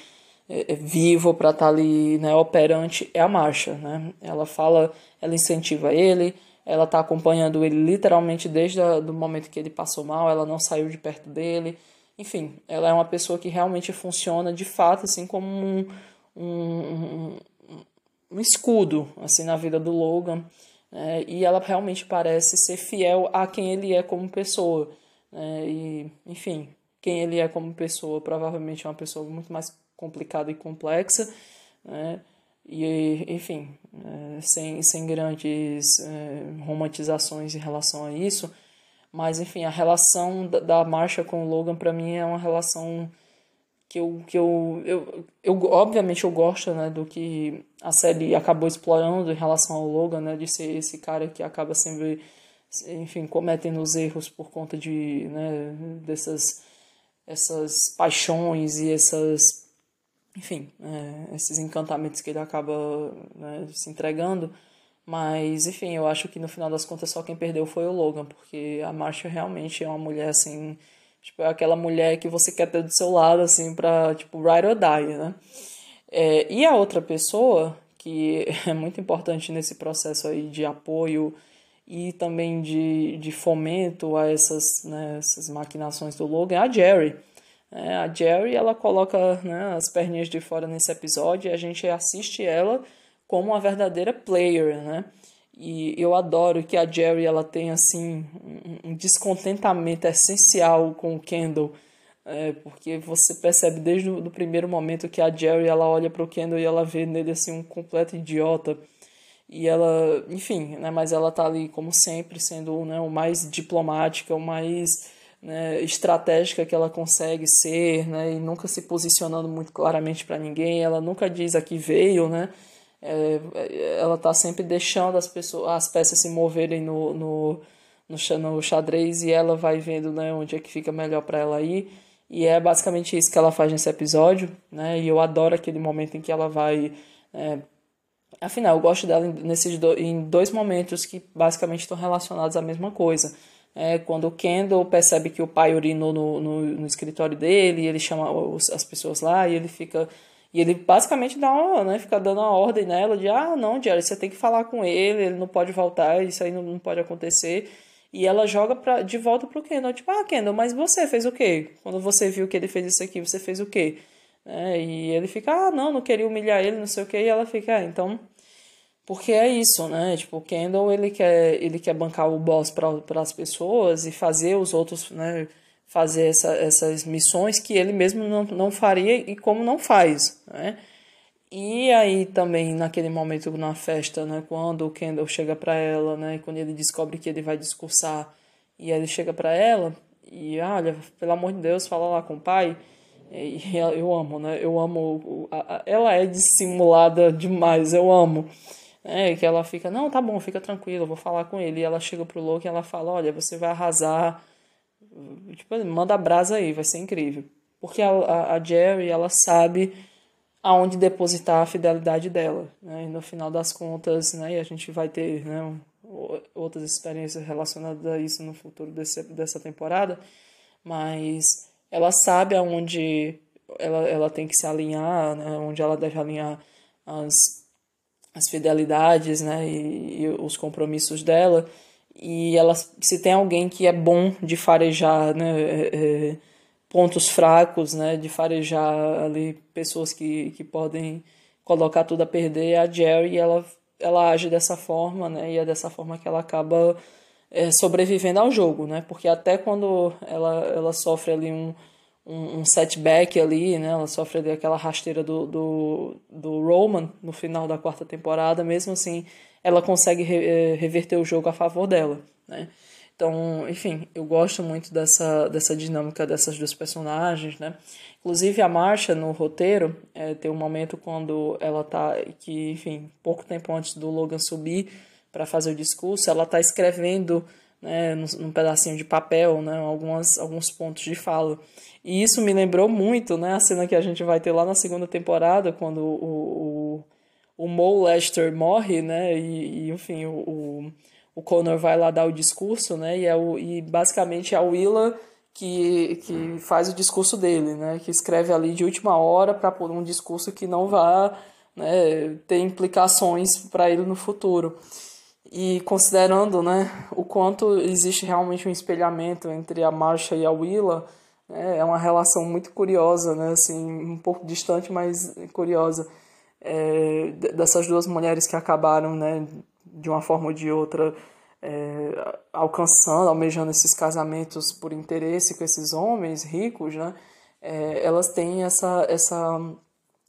S1: vivo, para estar tá ali né, operante, é a Marcha. Né? Ela fala, ela incentiva ele, ela está acompanhando ele literalmente desde o momento que ele passou mal, ela não saiu de perto dele. Enfim, ela é uma pessoa que realmente funciona de fato assim como um, um, um, um escudo assim na vida do Logan. É, e ela realmente parece ser fiel a quem ele é como pessoa. É, e, enfim, quem ele é como pessoa provavelmente é uma pessoa muito mais complicada e complexa. Né? E, enfim, é, sem, sem grandes é, romantizações em relação a isso. Mas, enfim, a relação da, da Marcha com o Logan, para mim, é uma relação que eu, que eu, eu, eu obviamente eu gosto né, do que a série acabou explorando em relação ao Logan, né, de ser esse cara que acaba sempre, enfim, cometendo os erros por conta de, né, dessas essas paixões e essas, enfim, é, esses encantamentos que ele acaba né, se entregando. Mas, enfim, eu acho que no final das contas só quem perdeu foi o Logan, porque a Marcia realmente é uma mulher assim Tipo, é aquela mulher que você quer ter do seu lado, assim, pra, tipo, ride or die, né? É, e a outra pessoa, que *laughs* é muito importante nesse processo aí de apoio e também de, de fomento a essas, né, essas maquinações do Logan, é a Jerry. É, a Jerry, ela coloca né, as perninhas de fora nesse episódio e a gente assiste ela como uma verdadeira player, né? E eu adoro que a Jerry ela tem assim um descontentamento essencial com o Kendall, é, porque você percebe desde o do primeiro momento que a Jerry ela olha para o Kendall e ela vê nele assim um completo idiota. E ela, enfim, né, mas ela tá ali como sempre sendo né, o mais diplomática, o mais né, estratégica que ela consegue ser, né, e nunca se posicionando muito claramente para ninguém. Ela nunca diz a que veio, né? É, ela está sempre deixando as pessoas as peças se moverem no, no, no, no xadrez e ela vai vendo né, onde é que fica melhor para ela ir e é basicamente isso que ela faz nesse episódio né e eu adoro aquele momento em que ela vai é, afinal eu gosto dela nesses do, em dois momentos que basicamente estão relacionados à mesma coisa é quando o Kendall percebe que o pai urinou no, no, no escritório dele ele chama os, as pessoas lá e ele fica e ele basicamente dá uma, né, fica dando uma ordem nela de, ah, não, Jerry, você tem que falar com ele, ele não pode voltar, isso aí não, não pode acontecer. E ela joga pra, de volta pro Kendall, tipo, ah, Kendall, mas você fez o quê? Quando você viu que ele fez isso aqui, você fez o quê? É, e ele fica, ah, não, não queria humilhar ele, não sei o quê, e ela fica, ah, então... Porque é isso, né? Tipo, o Kendall, ele quer, ele quer bancar o boss para as pessoas e fazer os outros, né fazer essa, essas missões que ele mesmo não, não faria e como não faz, né? E aí também naquele momento na festa, né, quando o Kendall chega para ela, né, quando ele descobre que ele vai discursar e ele chega para ela e olha, pelo amor de Deus, fala lá com o pai. E eu amo, né? Eu amo. Ela é dissimulada demais, eu amo. É, que ela fica, não, tá bom, fica tranquilo, vou falar com ele. E ela chega pro Loki e ela fala, olha, você vai arrasar. Tipo, manda brasa aí, vai ser incrível. Porque a, a, a Jerry, ela sabe aonde depositar a fidelidade dela. Né? E no final das contas, né, a gente vai ter né, outras experiências relacionadas a isso no futuro desse, dessa temporada, mas ela sabe aonde ela, ela tem que se alinhar, né, onde ela deve alinhar as, as fidelidades né, e, e os compromissos dela. E ela, se tem alguém que é bom de farejar né, é, é, pontos fracos, né, de farejar ali pessoas que, que podem colocar tudo a perder, é a Jerry, ela, ela age dessa forma, né, e é dessa forma que ela acaba é, sobrevivendo ao jogo, né, porque até quando ela, ela sofre ali um, um, um setback ali, né, ela sofre ali aquela rasteira do, do, do Roman no final da quarta temporada, mesmo assim, ela consegue re, é, reverter o jogo a favor dela, né, então, enfim, eu gosto muito dessa, dessa dinâmica dessas duas personagens, né? Inclusive a Marcha no roteiro é, tem um momento quando ela tá que, enfim, pouco tempo antes do Logan subir para fazer o discurso, ela tá escrevendo né, num, pedacinho de papel, né, algumas, alguns pontos de fala. E isso me lembrou muito, né, a cena que a gente vai ter lá na segunda temporada, quando o, o, o Mo Lester morre, né, e, e enfim, o, o o Connor vai lá dar o discurso, né? E, é o, e basicamente é a Willa que, que faz o discurso dele, né? Que escreve ali de última hora para pôr um discurso que não vá né, ter implicações para ele no futuro. E considerando né, o quanto existe realmente um espelhamento entre a Marcha e a Willa, né, é uma relação muito curiosa, né, assim, um pouco distante, mas curiosa, é, dessas duas mulheres que acabaram né, de uma forma ou de outra, é, alcançando, almejando esses casamentos por interesse com esses homens ricos, né? É, elas têm essa, essa,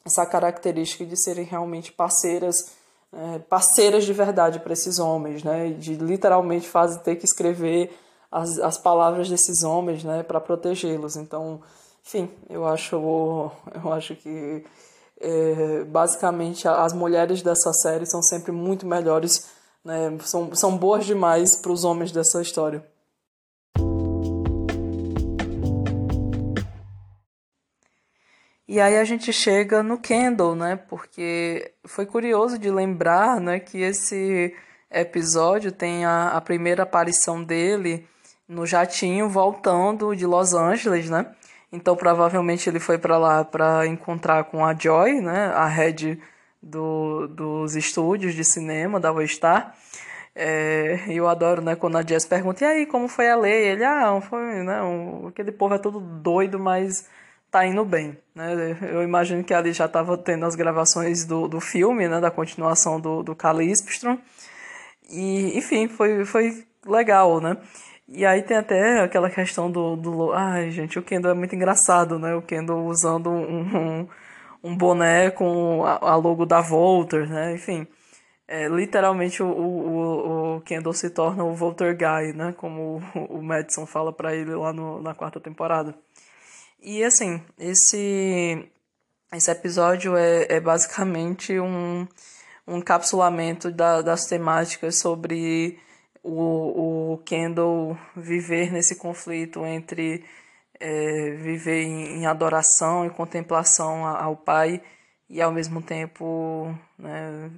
S1: essa característica de serem realmente parceiras, é, parceiras de verdade para esses homens, né? De literalmente fazer ter que escrever as, as palavras desses homens, né? Para protegê-los. Então, enfim, eu acho, eu acho que é, basicamente as mulheres dessa série são sempre muito melhores né? São, são boas demais para os homens dessa história. E aí a gente chega no Kendall, né? Porque foi curioso de lembrar, né, que esse episódio tem a, a primeira aparição dele no jatinho voltando de Los Angeles, né? Então provavelmente ele foi para lá para encontrar com a Joy, né? A head do, dos estúdios de cinema da Star. É, eu adoro, né, quando a Jess pergunta, e aí, como foi a lei? Ele, ah, foi, né, um, aquele povo é todo doido, mas tá indo bem, né? Eu imagino que ali já estava tendo as gravações do, do filme, né, da continuação do, do Calispstrom. E, enfim, foi, foi legal, né? E aí tem até aquela questão do, do... Ai, gente, o Kendall é muito engraçado, né? O Kendall usando um, um um boné com a, logo da Volter, né? Enfim, é, literalmente o, o, o Kendall se torna o Volter Guy, né? Como o, o Madison fala para ele lá no, na quarta temporada. E assim, esse, esse episódio é, é basicamente um, um encapsulamento da, das temáticas sobre o, o Kendall viver nesse conflito entre é, viver em, em, adoração e contemplação ao Pai e ao mesmo tempo né,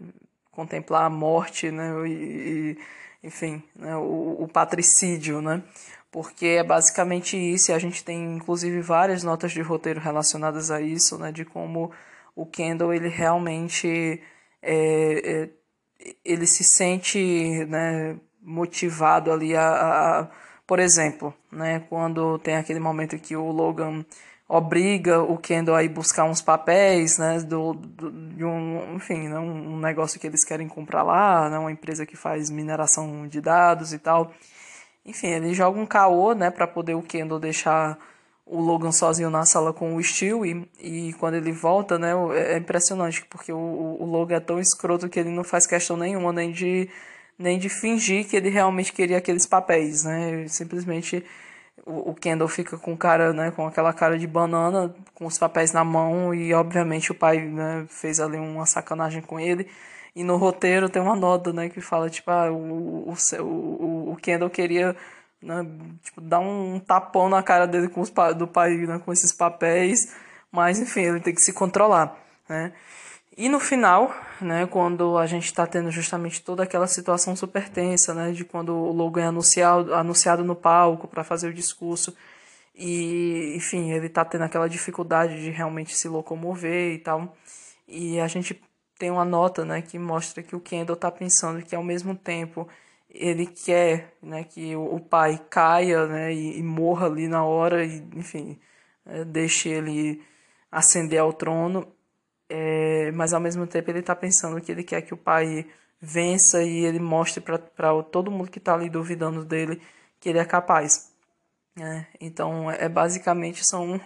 S1: contemplar a morte né, e, e enfim, né, o, o, patricídio, né? Porque é basicamente isso, e a gente tem inclusive várias notas de roteiro relacionadas a isso, né? De como o Kendall ele realmente é, é, ele se sente né, motivado ali a, a por exemplo, né, quando tem aquele momento que o Logan obriga o Kendall a ir buscar uns papéis, né, do, do de um, enfim, né, um negócio que eles querem comprar lá, né, uma empresa que faz mineração de dados e tal. Enfim, ele joga um caô, né, para poder o Kendall deixar o Logan sozinho na sala com o Stewie e quando ele volta, né, é impressionante porque o, o Logan é tão escroto que ele não faz questão nenhuma nem de nem de fingir que ele realmente queria aqueles papéis, né? Ele simplesmente o, Kendall fica com cara, né, com aquela cara de banana, com os papéis na mão e obviamente o pai, né, fez ali uma sacanagem com ele. E no roteiro tem uma nota, né, que fala tipo, ah, o, o, o, o Kendall queria né, tipo, dar um tapão na cara dele com os do pai, né, com esses papéis, mas enfim, ele tem que se controlar, né? E no final, né, quando a gente está tendo justamente toda aquela situação super tensa, né, de quando o Logan é anunciado, anunciado no palco para fazer o discurso, e enfim, ele está tendo aquela dificuldade de realmente se locomover e tal, e a gente tem uma nota, né, que mostra que o Kendall está pensando que ao mesmo tempo ele quer, né, que o pai caia, né, e, e morra ali na hora e, enfim, é, deixe ele ascender ao trono é, mas ao mesmo tempo ele está pensando que ele quer que o pai vença e ele mostre para todo mundo que está ali duvidando dele que ele é capaz. É, então é basicamente são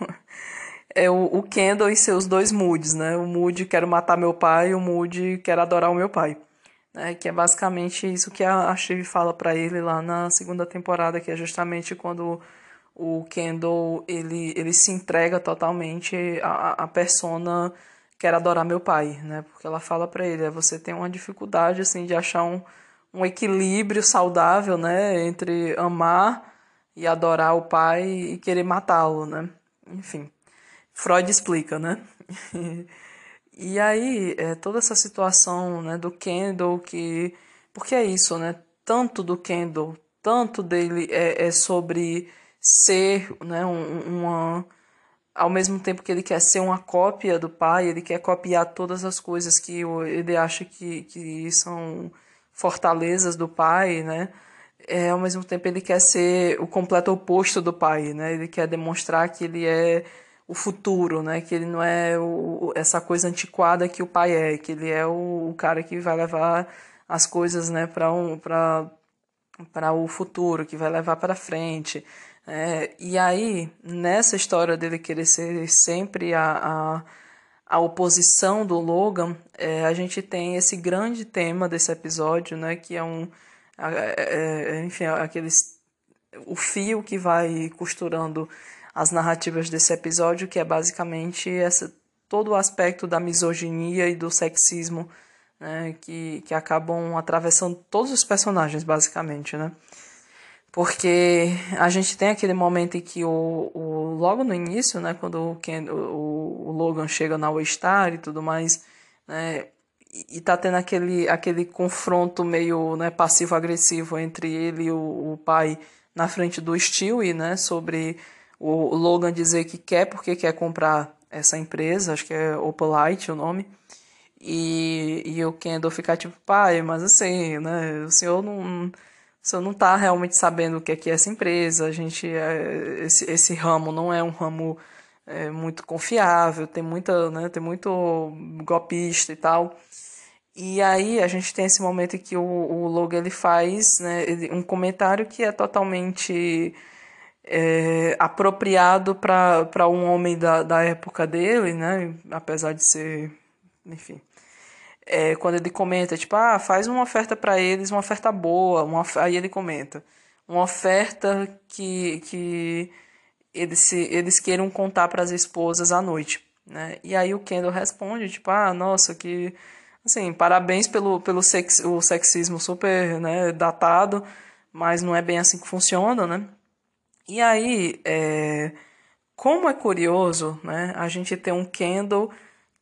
S1: *laughs* é o, o Kendall e seus dois moods, né? O mood quero matar meu pai e o mood quero adorar o meu pai. Né? Que é basicamente isso que a, a Shiv fala para ele lá na segunda temporada, que é justamente quando o Kendall ele, ele se entrega totalmente à, à persona quero adorar meu pai, né? Porque ela fala para ele, é, você tem uma dificuldade assim de achar um, um equilíbrio saudável, né, entre amar e adorar o pai e querer matá-lo, né? Enfim, Freud explica, né? *laughs* e aí, é, toda essa situação, né, do Kendall que porque é isso, né? Tanto do Kendall, tanto dele é, é sobre ser, né, um, uma ao mesmo tempo que ele quer ser uma cópia do pai, ele quer copiar todas as coisas que ele acha que, que são fortalezas do pai, né? É, ao mesmo tempo ele quer ser o completo oposto do pai, né? Ele quer demonstrar que ele é o futuro, né? Que ele não é o, essa coisa antiquada que o pai é, que ele é o, o cara que vai levar as coisas, né, para um, para para o futuro, que vai levar para frente. É, e aí, nessa história dele querer ser sempre a, a, a oposição do Logan, é, a gente tem esse grande tema desse episódio, né, que é um. É, é, enfim, aqueles, o fio que vai costurando as narrativas desse episódio, que é basicamente essa, todo o aspecto da misoginia e do sexismo né, que, que acabam atravessando todos os personagens, basicamente, né? Porque a gente tem aquele momento em que o, o logo no início, né, quando o, Ken, o, o Logan chega na All-Star e tudo mais, né, e tá tendo aquele, aquele confronto meio né, passivo-agressivo entre ele e o, o, pai na frente do Stewie, né, sobre o Logan dizer que quer porque quer comprar essa empresa, acho que é Opalite o nome, e, e o Kendall ficar tipo, pai, mas assim, né, o senhor não você não está realmente sabendo o que é, que é essa empresa, a gente, é, esse, esse ramo não é um ramo é, muito confiável, tem muita, né, tem muito golpista e tal. E aí a gente tem esse momento em que o, o Logan ele faz né, um comentário que é totalmente é, apropriado para um homem da, da época dele, né, apesar de ser, enfim, é, quando ele comenta, tipo, ah, faz uma oferta para eles, uma oferta boa, uma, aí ele comenta, uma oferta que, que eles, se, eles queiram contar para as esposas à noite, né? E aí o Kendall responde, tipo, ah, nossa, que, assim, parabéns pelo, pelo sex, o sexismo super, né, datado, mas não é bem assim que funciona, né? E aí, é, como é curioso, né, a gente ter um Kendall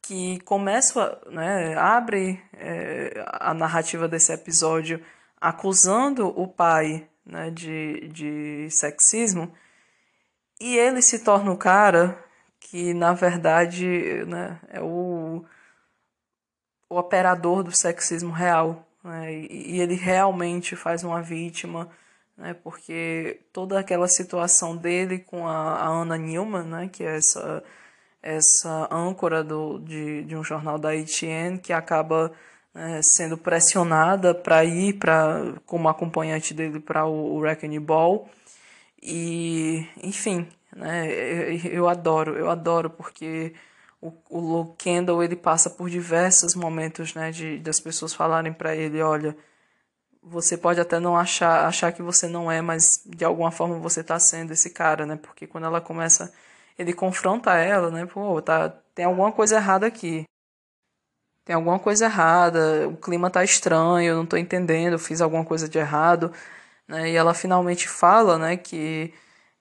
S1: que começa, né, abre é, a narrativa desse episódio acusando o pai né, de, de sexismo, e ele se torna o cara que, na verdade, né, é o, o operador do sexismo real. Né, e, ele realmente faz uma vítima, né, porque toda aquela situação dele com a, a Anna Newman, né, que é essa essa âncora do, de, de um jornal da ATN que acaba né, sendo pressionada para ir pra, como acompanhante dele para o, o Wrecking Ball. E, enfim, né, eu, eu adoro, eu adoro porque o, o Kendall ele passa por diversos momentos né, de, das pessoas falarem para ele: olha, você pode até não achar, achar que você não é, mas de alguma forma você está sendo esse cara, né? Porque quando ela começa, ele confronta ela, né? Pô, tá, tem alguma coisa errada aqui. Tem alguma coisa errada, o clima tá estranho, eu não tô entendendo, fiz alguma coisa de errado, né? E ela finalmente fala, né, que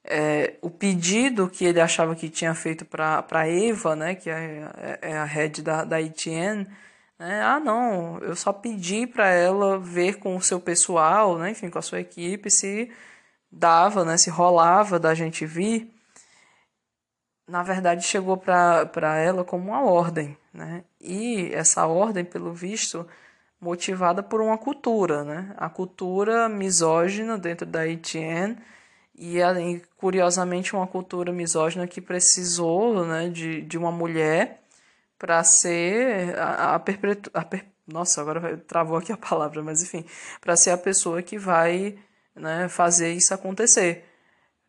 S1: é, o pedido que ele achava que tinha feito para Eva, né, que é, é, é a head da, da ETN, né, ah, não, eu só pedi para ela ver com o seu pessoal, né, enfim, com a sua equipe, se dava, né, se rolava da gente vir. Na verdade, chegou para ela como uma ordem, né, e essa ordem, pelo visto, motivada por uma cultura, né, a cultura misógina dentro da ETN, e, curiosamente, uma cultura misógina que precisou né, de, de uma mulher para ser a, a, perpetu, a per, nossa agora travou aqui a palavra mas enfim para ser a pessoa que vai né, fazer isso acontecer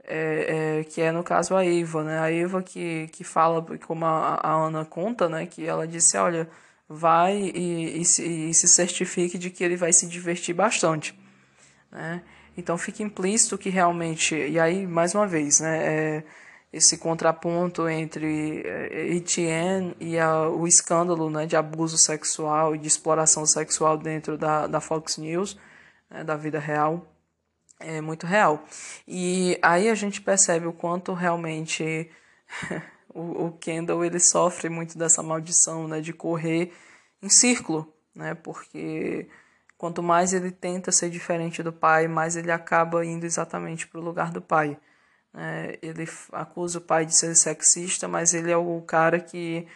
S1: é, é, que é no caso a Eva né? A Eva que, que fala como a, a Ana conta né? Que ela disse olha vai e, e, se, e se certifique de que ele vai se divertir bastante né? Então fica implícito que realmente, e aí mais uma vez, né, é esse contraponto entre Etienne e a, o escândalo né, de abuso sexual e de exploração sexual dentro da, da Fox News, né, da vida real, é muito real. E aí a gente percebe o quanto realmente *laughs* o, o Kendall ele sofre muito dessa maldição né, de correr em círculo, né, porque Quanto mais ele tenta ser diferente do pai, mais ele acaba indo exatamente para o lugar do pai. É, ele acusa o pai de ser sexista, mas ele é o cara que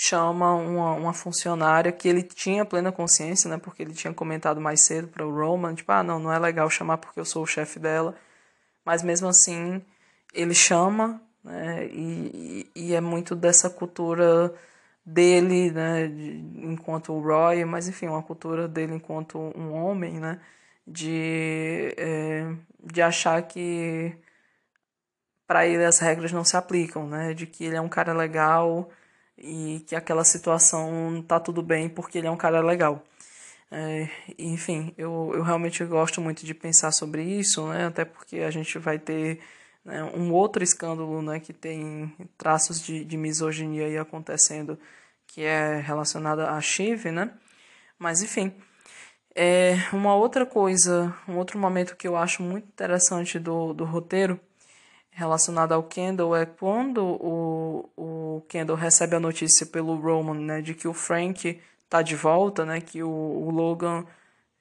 S1: chama uma, uma funcionária que ele tinha plena consciência, né, porque ele tinha comentado mais cedo para o Roman, tipo, ah, não, não é legal chamar porque eu sou o chefe dela, mas mesmo assim ele chama, né, e, e é muito dessa cultura dele, né, de, enquanto o Roy, mas enfim, uma cultura dele enquanto um homem, né, de, é, de achar que para ele as regras não se aplicam, né, de que ele é um cara legal e que aquela situação tá tudo bem porque ele é um cara legal. É, enfim, eu, eu realmente gosto muito de pensar sobre isso, né, até porque a gente vai ter né, um outro escândalo né, que tem traços de, de misoginia aí acontecendo, que é relacionada a Shiv, né? Mas enfim, é uma outra coisa, um outro momento que eu acho muito interessante do, do roteiro relacionado ao Kendall é quando o, o Kendall recebe a notícia pelo Roman, né, de que o Frank tá de volta, né, que o, o Logan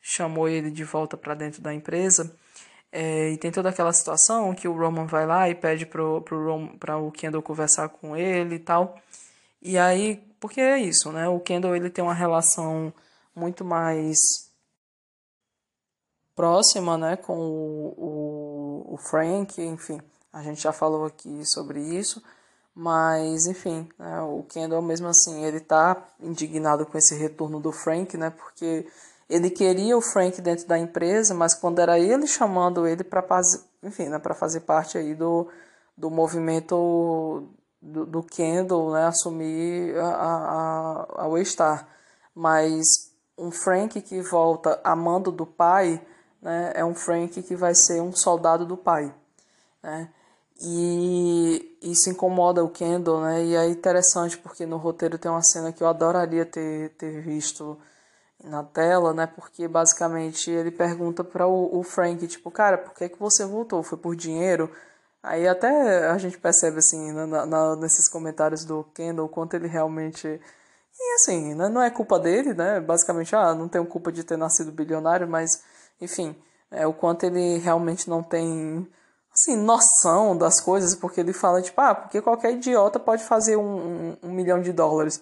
S1: chamou ele de volta para dentro da empresa. É, e tem toda aquela situação que o Roman vai lá e pede pro, pro, pra o Kendall conversar com ele e tal. E aí, porque é isso, né? O Kendall ele tem uma relação muito mais próxima, né, com o, o, o Frank, enfim, a gente já falou aqui sobre isso, mas enfim, né, o Kendall mesmo assim, ele tá indignado com esse retorno do Frank, né, porque ele queria o Frank dentro da empresa, mas quando era ele chamando ele para enfim, né, para fazer parte aí do, do movimento do, do Kendall né, assumir a, a, a Waystar. Mas um Frank que volta amando do pai né, é um Frank que vai ser um soldado do pai. Né? E isso incomoda o Kendall, né? E é interessante porque no roteiro tem uma cena que eu adoraria ter, ter visto na tela, né? Porque basicamente ele pergunta para o, o Frank, tipo, cara, por que, que você voltou? Foi por dinheiro? Aí até a gente percebe, assim, na, na, nesses comentários do Kendall, o quanto ele realmente. E assim, né, não é culpa dele, né? Basicamente, ah, não tenho culpa de ter nascido bilionário, mas, enfim, é o quanto ele realmente não tem, assim, noção das coisas, porque ele fala, tipo, ah, porque qualquer idiota pode fazer um, um, um milhão de dólares.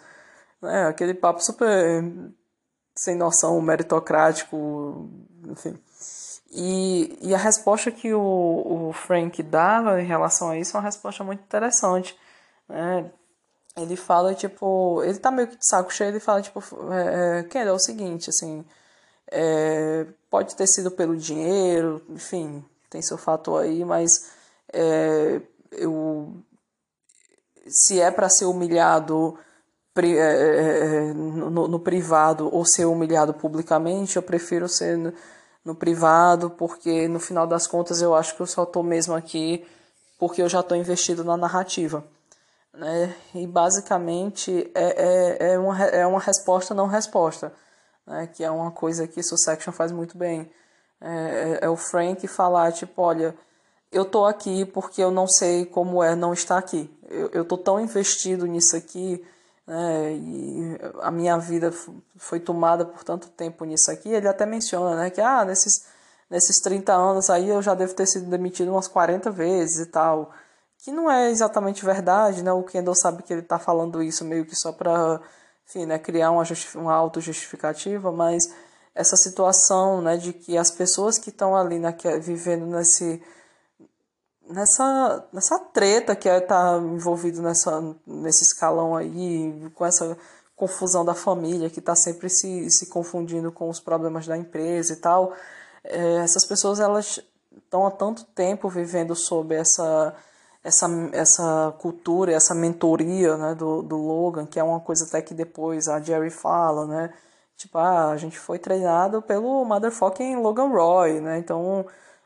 S1: Né? Aquele papo super sem noção, meritocrático, enfim. E, e a resposta que o, o Frank dá em relação a isso é uma resposta muito interessante. Né? Ele fala, tipo, ele tá meio que de saco cheio, ele fala, tipo, é, é Kendall, é o seguinte, assim, é, pode ter sido pelo dinheiro, enfim, tem seu fator aí, mas é, eu, se é para ser humilhado pri, é, é, é, no, no, privado ou ser humilhado publicamente, eu prefiro ser no privado, porque no final das contas eu acho que eu só estou mesmo aqui porque eu já estou investido na narrativa. Né? E basicamente é, é, é, uma, é uma resposta não resposta, né? que é uma coisa que Sussection faz muito bem. É, é, é o Frank falar, tipo, olha, eu tô aqui porque eu não sei como é não estar aqui. Eu, eu tô tão investido nisso aqui, né, e a minha vida foi tomada por tanto tempo nisso aqui. Ele até menciona, né, que ah, nesses, nesses 30 anos aí eu já devo ter sido demitido umas 40 vezes e tal. Que não é exatamente verdade, né? O Kendall sabe que ele tá falando isso meio que só pra, enfim, né, criar uma, uma auto-justificativa, mas essa situação, né, de que as pessoas que estão ali né, vivendo nesse nessa, nessa treta que é estar tá envolvido nessa, nesse escalão aí, com essa confusão da família que está sempre se, se confundindo com os problemas da empresa e tal. É, essas pessoas elas estão há tanto tempo vivendo sob essa, essa, essa cultura, essa mentoria né, do, do Logan, que é uma coisa até que depois a Jerry fala, né? Tipo, ah, a gente foi treinado pelo motherfucking Logan Roy, né? Então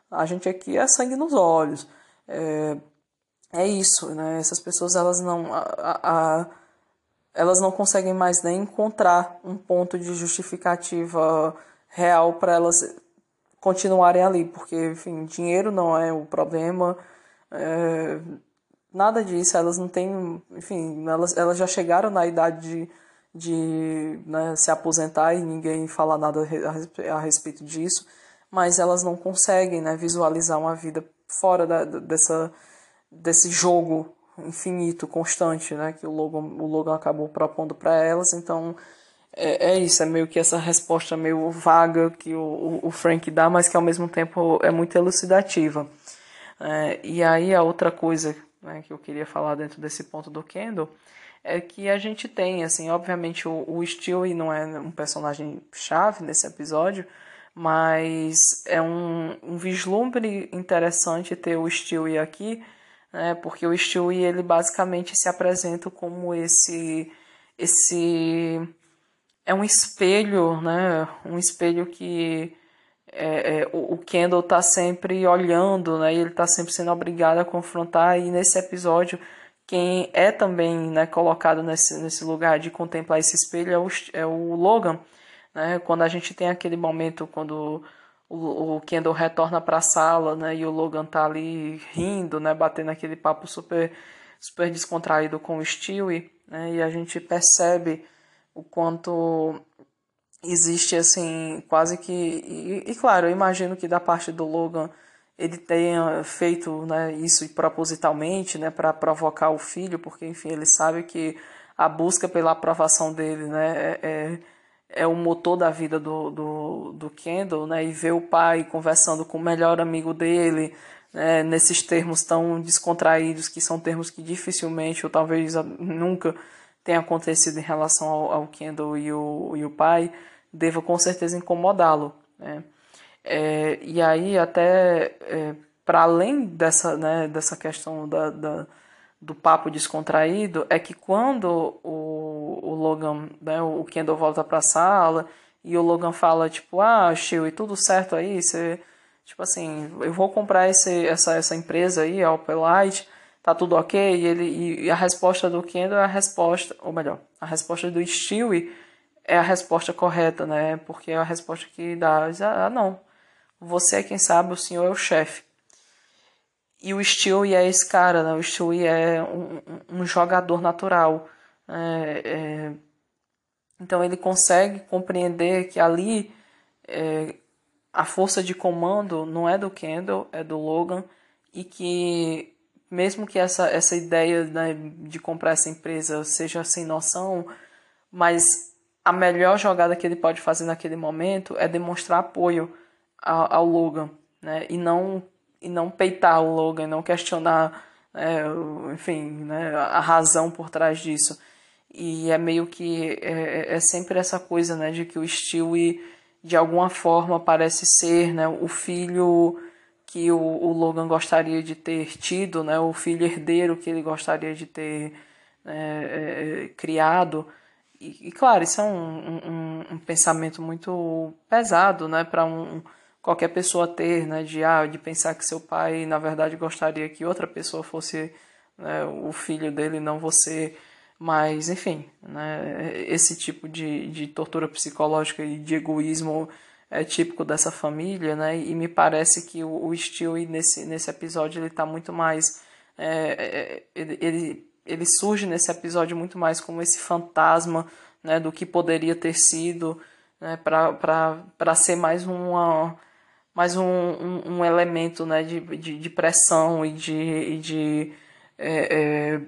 S1: a gente aqui é sangue nos olhos é, é isso, né? Essas pessoas elas não a, a, elas não conseguem mais nem encontrar um ponto de justificativa real para elas continuarem ali, porque enfim, dinheiro não é o problema, é, nada disso, elas não têm, enfim, elas, elas já chegaram na idade de, de né, se aposentar e ninguém fala nada a respeito disso, mas elas não conseguem né, visualizar uma vida fora da, dessa, desse jogo infinito, constante, né, que o Logan, o Logan acabou propondo para elas. Então, é, é, isso, é meio que essa resposta meio vaga que o, o Frank dá, mas que ao mesmo tempo é muito elucidativa. É, e aí a outra coisa né, que eu queria falar dentro desse ponto do Kendall é que a gente tem, assim, obviamente o, o Stewie não é um personagem chave nesse episódio, mas é um, um vislumbre interessante ter o Stewie aqui, né, porque o Stewie ele basicamente se apresenta como esse esse é um espelho, né, um espelho que é, é, o Kendall está sempre olhando, né, e ele está sempre sendo obrigado a confrontar, e nesse episódio quem é também né, colocado nesse, nesse lugar de contemplar esse espelho é o, é o Logan, né? Quando a gente tem aquele momento quando o, o Kendall retorna para a sala, né, e o Logan tá ali rindo, né, batendo aquele papo super super descontraído com o Stewie, né, e a gente percebe o quanto existe assim quase que e, e, claro eu imagino que da parte do Logan ele tenha feito né, isso propositalmente né, para provocar o filho porque enfim ele sabe que a busca pela aprovação dele né, é, é é o motor da vida do, do, do Kendall, né? E ver o pai conversando com o melhor amigo dele, né? nesses termos tão descontraídos, que são termos que dificilmente ou talvez nunca tenha acontecido em relação ao, ao Kendall e o, e o pai, deva com certeza incomodá-lo, né? É, e aí até é, para além dessa, né, dessa questão da, da do papo descontraído é que quando o, o Logan, né, o Kendall volta pra sala e o Logan fala, tipo, ah, e tudo certo aí, você, tipo assim, eu vou comprar esse, essa, essa empresa aí, a Opel Light, tá tudo ok? E, ele, e a resposta do Kendall é a resposta, ou melhor, a resposta do Stewie é a resposta correta, né? Porque é a resposta que dá, ah, não, você é quem sabe, o senhor é o chefe. E o Stewie é esse cara, né? O Stewie é um, um jogador natural. É, é, então ele consegue compreender que ali é, a força de comando não é do Kendall, é do Logan. E que mesmo que essa, essa ideia né, de comprar essa empresa seja sem noção, mas a melhor jogada que ele pode fazer naquele momento é demonstrar apoio ao, Logan. Né? E não e não peitar o Logan, não questionar, é, enfim, né, a razão por trás disso. E é meio que é, é sempre essa coisa, né, de que o Stewie de alguma forma parece ser, né, o filho que o, o Logan gostaria de ter tido, né, o filho herdeiro que ele gostaria de ter né, é, criado. E, e, claro, isso é um, um, um pensamento muito pesado, né, para um qualquer pessoa ter, né, de, ah, de pensar que seu pai, na verdade, gostaria que outra pessoa fosse né, o filho dele, não você. Mas, enfim, né, esse tipo de, de tortura psicológica e de egoísmo é típico dessa família, né? E me parece que o, o Stewie nesse, nesse episódio ele está muito mais. É, é, ele, ele, ele surge nesse episódio muito mais como esse fantasma né, do que poderia ter sido, né, para ser mais uma mais um, um, um elemento né, de, de, de, pressão e de, e de, é, é,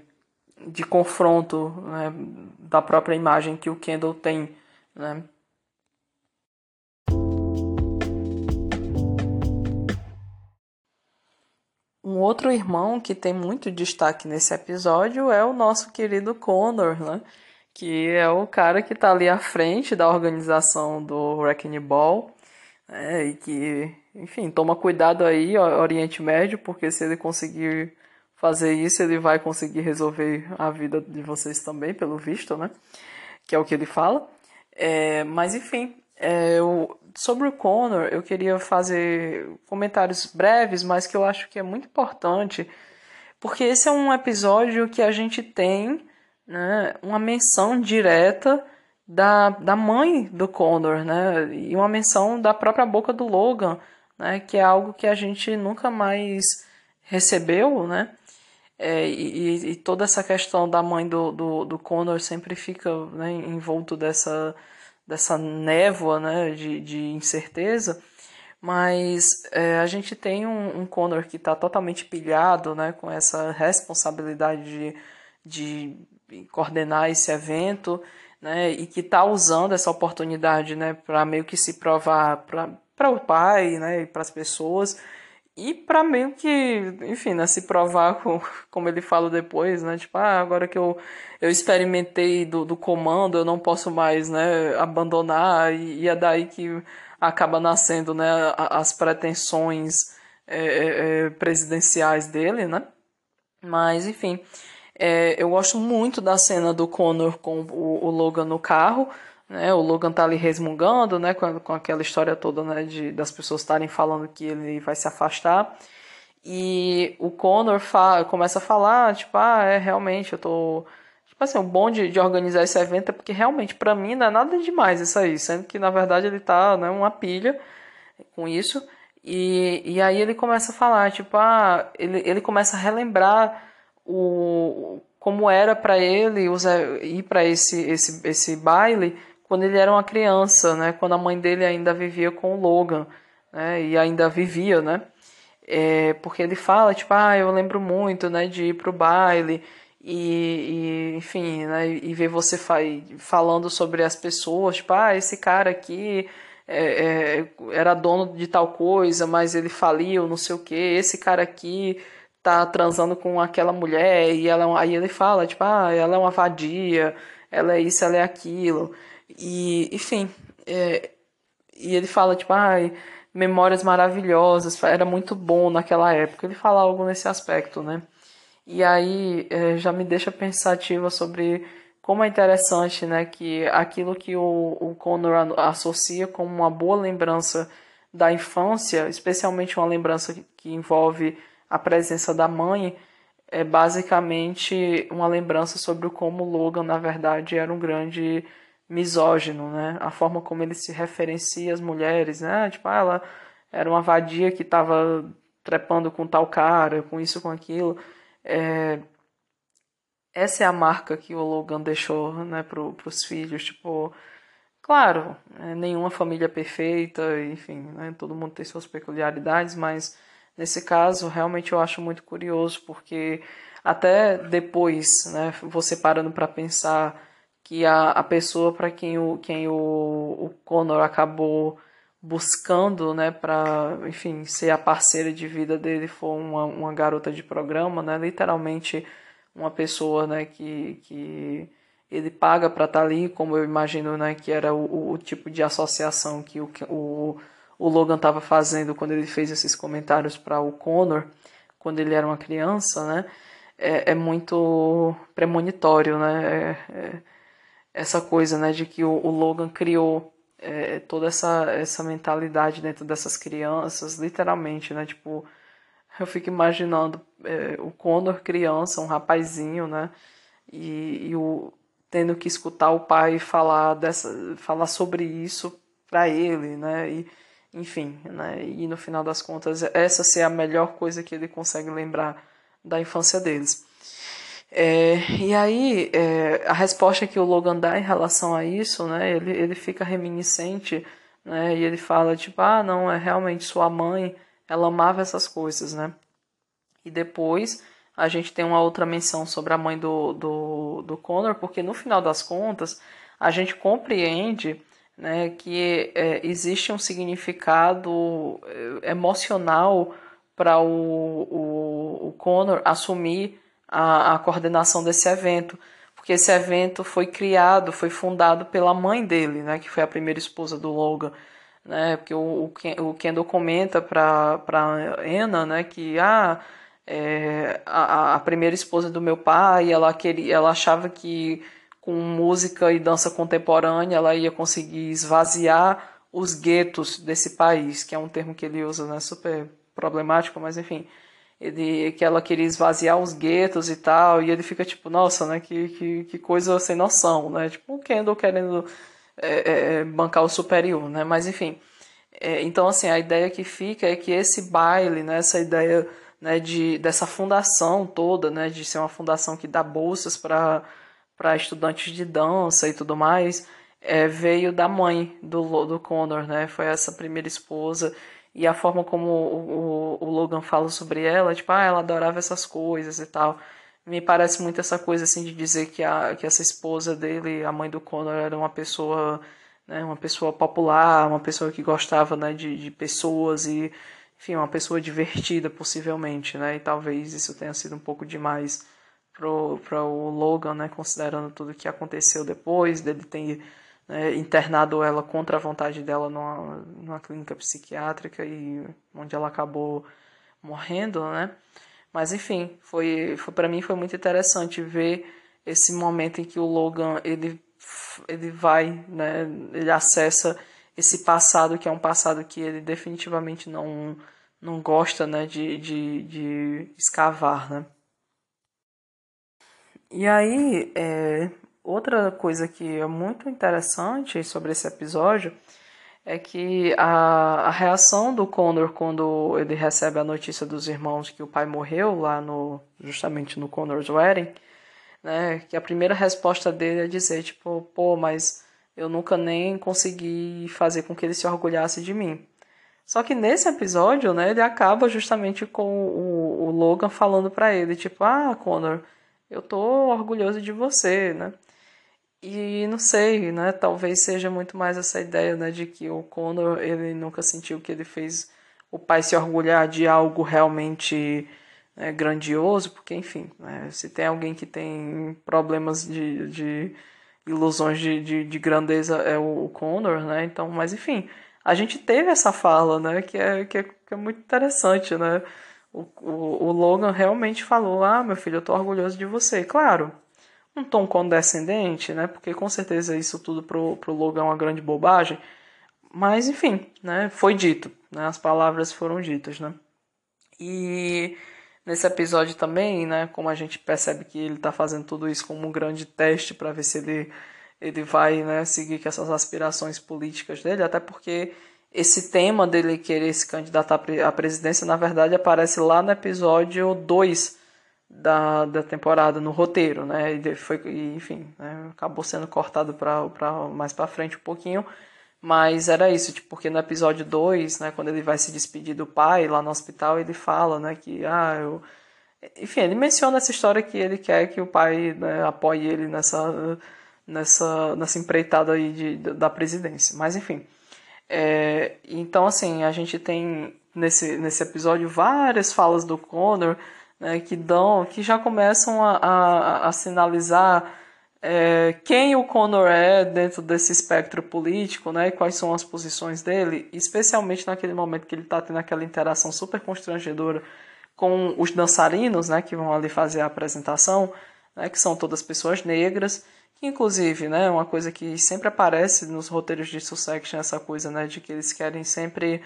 S1: de confronto né, da própria imagem que o Kendall tem. Né? Um outro irmão que tem muito destaque nesse episódio é o nosso querido Connor, né? que é o cara que está ali à frente da organização do Wrecking Ball né? e que enfim, toma cuidado aí, Oriente Médio, porque se ele conseguir fazer isso, ele vai conseguir resolver a vida de vocês também, pelo visto, né? Que é o que ele fala. É, mas enfim, é, eu, sobre o Connor, eu queria fazer comentários breves, mas que eu acho que é muito importante, porque esse é um episódio que a gente tem né, uma menção direta da, da mãe do Connor, né? E uma menção da própria boca do Logan né, que é algo que a gente nunca mais recebeu, né? É, e, e, toda essa questão da mãe do, do, do Connor sempre fica né, envolto dessa, dessa névoa né, de, de incerteza, mas é, a gente tem um, um Connor que está totalmente pilhado né, com essa responsabilidade de, de coordenar esse evento né, e que está usando essa oportunidade né, para meio que se provar para o pai né, e para as pessoas e para meio que, enfim, né, se provar, *laughs* com, como ele fala depois, né, tipo, ah, agora que eu, eu experimentei do, do comando, eu não posso mais né, abandonar, e, e é daí que acaba nascendo né, as pretensões é, é, é, presidenciais dele, né, mas, enfim, é, eu gosto muito da cena do Connor com o, o Logan no carro. Né? O Logan tá ali resmungando, né? Com, com aquela história toda, né? De, das pessoas estarem falando que ele vai se afastar. E o Connor fa começa a falar, tipo, ah, é realmente, eu tô. Tipo assim, o bom de, de organizar esse evento é porque realmente, para mim, não é nada demais isso aí. Sendo que, na verdade, ele tá, né, uma pilha com isso. E, e aí ele começa a falar, tipo, ah, ele, ele começa a relembrar o como era para ele ir para esse, esse, esse baile quando ele era uma criança, né? Quando a mãe dele ainda vivia com o Logan, né? E ainda vivia, né? É, porque ele fala, tipo, ah, eu lembro muito, né, de ir pro baile e, e enfim, né, e ver você fa falando sobre as pessoas, tipo, ah, esse cara aqui é, é, era dono de tal coisa, mas ele faliu, não sei o que, esse cara aqui tá transando com aquela mulher e ela é aí ele fala tipo ah ela é uma vadia ela é isso ela é aquilo e enfim é, e ele fala tipo ai memórias maravilhosas era muito bom naquela época. Ele fala algo nesse aspecto né? E aí é, já me deixa pensativa sobre como é interessante né que aquilo que o, o Connor associa como uma boa lembrança da infância especialmente uma lembrança que envolve a presença da mãe é basicamente uma lembrança sobre como Logan, na verdade, era um grande misógino, né? A forma como ele se referencia às mulheres, né? Tipo, ah, ela era uma vadia que estava trepando com tal cara, com isso, com aquilo. É... Essa é a marca que o Logan deixou, né, para os filhos, tipo... Claro, é, nenhuma família é perfeita, enfim, né, todo mundo tem suas peculiaridades, mas Nesse caso, realmente eu acho muito curioso, porque até depois, né, você parando para pensar que a, a pessoa para quem, o, quem o, o Connor acabou buscando, né, para, enfim, ser a parceira de vida dele foi uma, uma garota de programa, né, literalmente uma pessoa, né, que, que ele paga para estar tá ali, como eu imagino, né, que era o, o tipo de associação que o, o o Logan estava fazendo quando ele fez esses comentários para o Connor, quando ele era uma criança, né? É, é muito premonitório, né? É, é essa coisa, né, de que o, o Logan criou é, toda essa, essa mentalidade dentro dessas crianças, literalmente, né? Tipo, eu fico imaginando é, o Connor criança, um rapazinho, né? E, e, o, tendo que escutar o pai falar, dessa, falar sobre isso para ele, né? E, enfim, né? E no final das contas, essa ser a melhor coisa que ele consegue lembrar da infância deles. É, e aí, é, a resposta que o Logan dá em relação a isso, né, ele, ele fica reminiscente, né, e ele fala, tipo, ah, não, é realmente sua mãe, ela amava essas coisas, né. E depois a gente tem uma outra menção sobre a mãe do, do, do Connor, porque no final das contas, a gente compreende né, que é, existe um significado é, emocional para o, o, o Connor assumir a, a coordenação desse evento, porque esse evento foi criado, foi fundado pela mãe dele, né, que foi a primeira esposa do Logan, né, porque o, o Kendall comenta para Anna, né, que ah, é, a, a primeira esposa do meu pai, ela queria, ela achava que com música e dança contemporânea ela ia conseguir esvaziar os guetos desse país, que é um termo que ele usa, né, super problemático, mas enfim, ele, que ela queria esvaziar os guetos e tal, e ele fica tipo, nossa, né, que, que, que coisa sem noção, né, tipo o Kendall querendo é, é, é, bancar o superior, né, mas enfim, é, então assim, a ideia que fica é que esse baile, né, essa ideia né, de, dessa fundação toda, né, de ser uma fundação que dá bolsas para estudantes de dança e tudo mais, é, veio da mãe do, do Connor, né, foi essa primeira esposa, e a forma como o, o, o, Logan fala sobre ela, tipo, ah, ela adorava essas coisas e tal. Me parece muito essa coisa assim de dizer que, a, que essa esposa dele, a mãe do Connor, era uma pessoa, né, uma pessoa popular, uma pessoa que gostava né, de, de pessoas e, enfim, uma pessoa divertida possivelmente, né? E talvez isso tenha sido um pouco demais para o Logan, né, considerando tudo que aconteceu depois dele ter né, internado ela contra a vontade dela numa, numa clínica psiquiátrica e onde ela acabou morrendo, né? Mas enfim, foi, foi para mim foi muito interessante ver esse momento em que o Logan ele ele vai, né, ele acessa esse passado que é um passado que ele definitivamente não não gosta, né, de, de, de escavar, né? E aí, é, outra coisa que é muito interessante sobre esse episódio é que a, a reação do Connor quando ele recebe a notícia dos irmãos que o pai morreu lá no justamente no Connor's Wedding, né? Que a primeira resposta dele é dizer tipo, pô, mas eu nunca nem consegui fazer com que ele se orgulhasse de mim. Só que nesse episódio, né, ele acaba justamente com o, o Logan falando para ele, tipo, ah, Connor, eu tô orgulhoso de você, né? E não sei, né? Talvez seja muito mais essa ideia, né, de que o Connor ele nunca sentiu que ele fez o pai se orgulhar de algo realmente né, grandioso, porque enfim, né, se tem alguém que tem problemas de, de ilusões de, de, de, grandeza é o, Connor, né? Então, mas enfim, a gente teve essa fala, né? Que é, que é, que é muito interessante, né? O, o, o Logan realmente falou: Ah, meu filho, eu tô orgulhoso de você. Claro, um tom condescendente, né? Porque com certeza isso tudo pro, pro Logan é uma grande bobagem. Mas enfim, né? Foi dito, né? As palavras foram ditas, né? E nesse episódio também, né? Como a gente percebe que ele está fazendo tudo isso como um grande teste para ver se ele ele vai, né? Seguir com essas aspirações políticas dele, até porque esse tema dele querer se candidatar à presidência, na verdade, aparece lá no episódio 2 da, da temporada no roteiro, né? E foi, enfim, né? acabou sendo cortado para mais para frente um pouquinho, mas era isso, tipo, porque no episódio 2, né, quando ele vai se despedir do pai lá no hospital, ele fala, né, que ah, eu enfim, ele menciona essa história que ele quer que o pai né, apoie ele nessa nessa nessa empreitada aí de, da presidência. Mas enfim, é, então assim, a gente tem nesse nesse episódio várias falas do Connor né, que dão, que já começam a, a, a sinalizar é, quem o Conor é dentro desse espectro político, né, quais são as posições dele, especialmente naquele momento que ele está tendo aquela interação super constrangedora com os dançarinos, né, que vão ali fazer a apresentação, né, que são todas pessoas negras, que inclusive, né, uma coisa que sempre aparece nos roteiros de Succession, essa coisa, né, de que eles querem sempre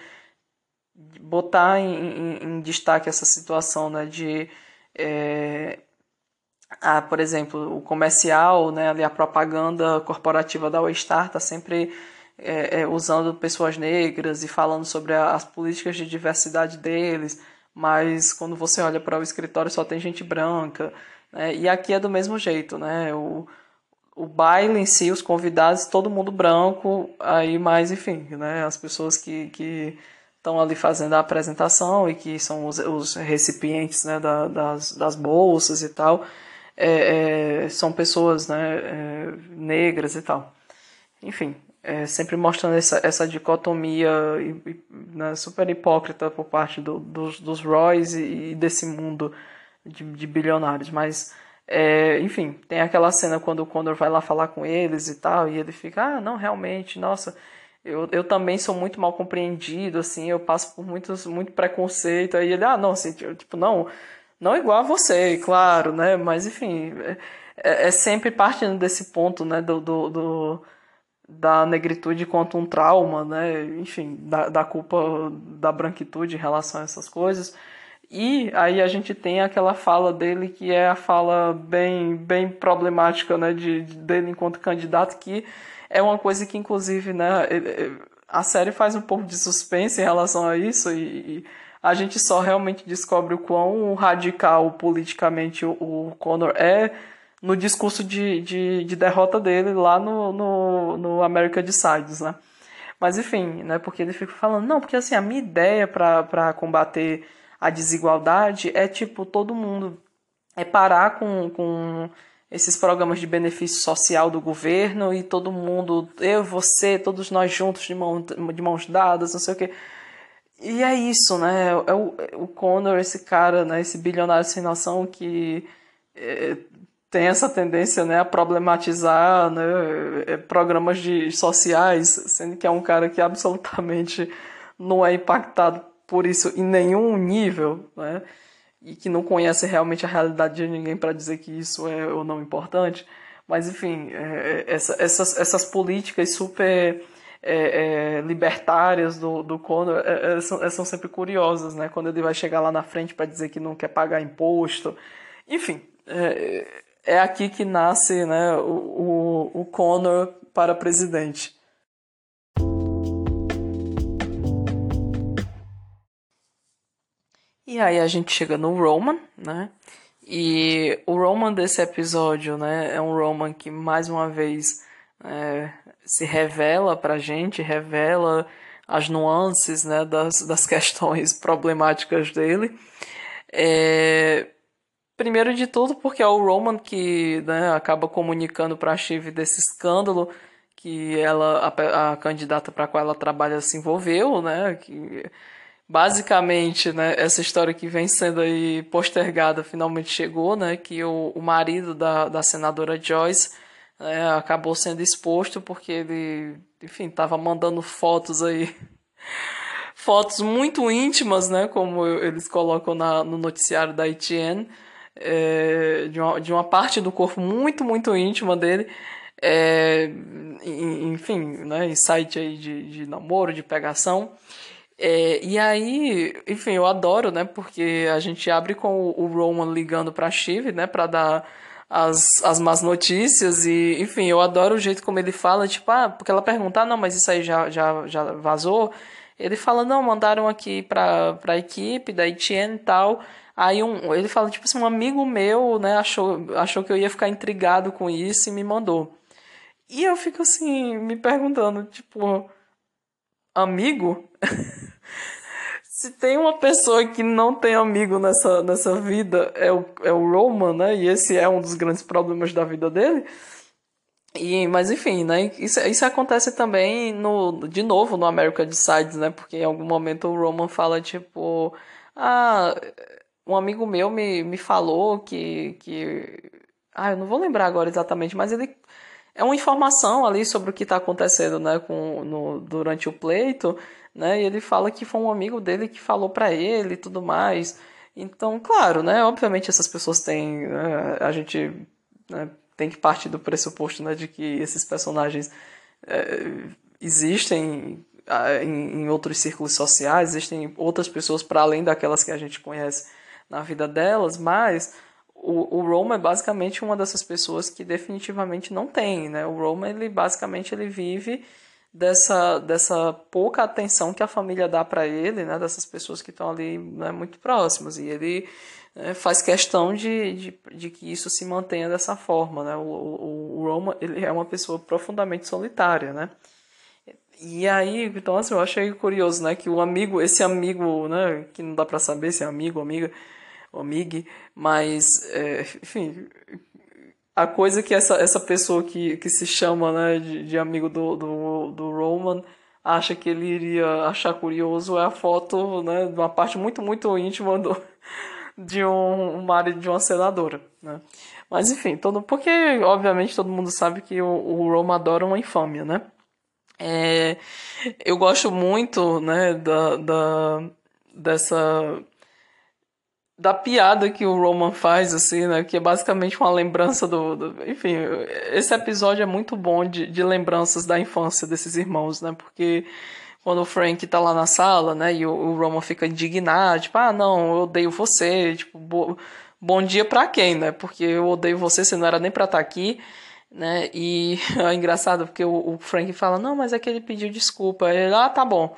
S1: botar em, em, em destaque essa situação, né, de é, a, por exemplo, o comercial, né, ali a propaganda corporativa da Waystar está sempre é, é, usando pessoas negras e falando sobre as políticas de diversidade deles, mas quando você olha para o escritório só tem gente branca, né, e aqui é do mesmo jeito, né, o, o baile em si, os convidados, todo mundo branco, aí mais, enfim, né, as pessoas que, que estão ali fazendo a apresentação e que são os, os recipientes né, da, das, das bolsas e tal, é, é, são pessoas né, é, negras e tal. Enfim, é, sempre mostrando essa, essa dicotomia né, super hipócrita por parte do, dos, dos Roys e, e desse mundo de, de bilionários, mas é, enfim, tem aquela cena quando o Condor vai lá falar com eles e tal, e ele fica, ah, não, realmente, nossa, eu, eu também sou muito mal compreendido, assim, eu passo por muitos, muito preconceito, aí ele, ah, não, assim, tipo, não, não igual a você, claro, né, mas enfim, é, é, é sempre partindo desse ponto, né, do, do, do da negritude quanto um trauma, né, enfim, da, da culpa da branquitude em relação a essas coisas, e aí a gente tem aquela fala dele que é a fala bem, bem problemática né, de, de dele enquanto candidato, que é uma coisa que, inclusive, né, a série faz um pouco de suspense em relação a isso e, e a gente só realmente descobre o quão radical politicamente o, o Conor é no discurso de, de, de, derrota dele lá no, no, no America Decides, né? Mas enfim, né, porque ele fica falando, não, porque assim, a minha ideia para combater a desigualdade é tipo todo mundo é parar com, com esses programas de benefício social do governo e todo mundo, eu, você, todos nós juntos de, mão, de mãos dadas, não sei o que. E é isso, né? É o, é o Conor, esse cara, né? esse bilionário sem noção que é, tem essa tendência né, a problematizar né, é, programas de, sociais, sendo que é um cara que absolutamente não é impactado por isso em nenhum nível, né? E que não conhece realmente a realidade de ninguém para dizer que isso é ou não importante. Mas, enfim, é, é essa, essas, essas políticas super é, é, libertárias do, do Conor é, é, são, são, sempre curiosas, né? Quando ele vai chegar lá na frente para dizer que não quer pagar imposto. Enfim, é, aqui que nasce né, o, o, o Conor para presidente. E aí a gente chega no Roman, né? E o Roman desse episódio, né, é um Roman que mais uma vez é, se revela pra gente, revela as nuances, né, das, das *laughs* questões problemáticas dele. É, primeiro de tudo porque é o Roman que né, acaba comunicando pra Shiv desse escândalo que ela a, a candidata para qual ela trabalha se envolveu, né, que basicamente, né, essa história que vem sendo aí postergada finalmente chegou, né, que o, o marido da, da senadora Joyce né, acabou sendo exposto porque ele, enfim, estava mandando fotos aí, *laughs* fotos muito íntimas, né, como eles colocam na, no noticiário da ITN, é, de, uma, de uma parte do corpo muito, muito íntima dele, é, enfim, né, em site aí de, de namoro, de pegação, é, e aí, enfim, eu adoro, né? Porque a gente abre com o, Roman ligando pra Shiv, né? Pra dar as, as más notícias e, enfim, eu adoro o jeito como ele fala, tipo, ah, porque ela pergunta, ah, não, mas isso aí já, já, já vazou? Ele fala, não, mandaram aqui pra, pra equipe da Etienne e tal. Aí um, ele fala, tipo assim, um amigo meu, né, achou, achou que eu ia ficar intrigado com isso e me mandou. E eu fico assim, me perguntando, tipo, amigo? *laughs* Se tem uma pessoa que não tem amigo nessa, nessa vida, é o, é o Roman, né? E esse é um dos grandes problemas da vida dele. E, mas enfim, né? Isso, isso acontece também no, de novo no America Decides, né? Porque em algum momento o Roman fala tipo, ah, um amigo meu me, me falou que, que, ah, eu não vou lembrar agora exatamente, mas ele é uma informação ali sobre o que está acontecendo, né? Com no, durante o pleito né? E ele fala que foi um amigo dele que falou para ele e tudo mais. Então, claro, né? Obviamente essas pessoas têm, né? a gente né? tem que partir do pressuposto né, de que esses personagens é, existem em, em outros círculos sociais, existem outras pessoas para além daquelas que a gente conhece na vida delas, mas o, o Roma é basicamente uma dessas pessoas que definitivamente não tem, né? O Roma, ele basicamente ele vive dessa, dessa pouca atenção que a família dá para ele, né? Dessas pessoas que estão ali né, muito próximas. E ele né, faz questão de, de, de, que isso se mantenha dessa forma, né? O, o, o Roma, ele é uma pessoa profundamente solitária, né? E aí, então assim, eu achei curioso, né, que o amigo, esse amigo, né, que não dá para saber se é amigo ou amiga, ou amigue, mas, é, enfim, a coisa que essa, essa pessoa que, que se chama, né, de, de amigo do, do, do Roman acha que ele iria achar curioso é a foto, né, de uma parte muito, muito íntima do, de um, um marido de uma senadora, né. Mas enfim, todo, porque obviamente todo mundo sabe que o, o adora uma infâmia, né. É, eu gosto muito, né, da, da, dessa da piada que o Roman faz, assim, né? Que é basicamente uma lembrança do, do. enfim, esse episódio é muito bom de, de lembranças da infância desses irmãos, né? Porque quando o Frank tá lá na sala, né? E o, o Roman fica indignado, tipo, ah, não, eu odeio você, tipo, bo, bom dia pra quem, né? Porque eu odeio você, você não era nem pra estar tá aqui né? E *laughs* é engraçado porque o, o, Frank fala: Não, mas é que ele pediu desculpa. Ele, ah, tá bom.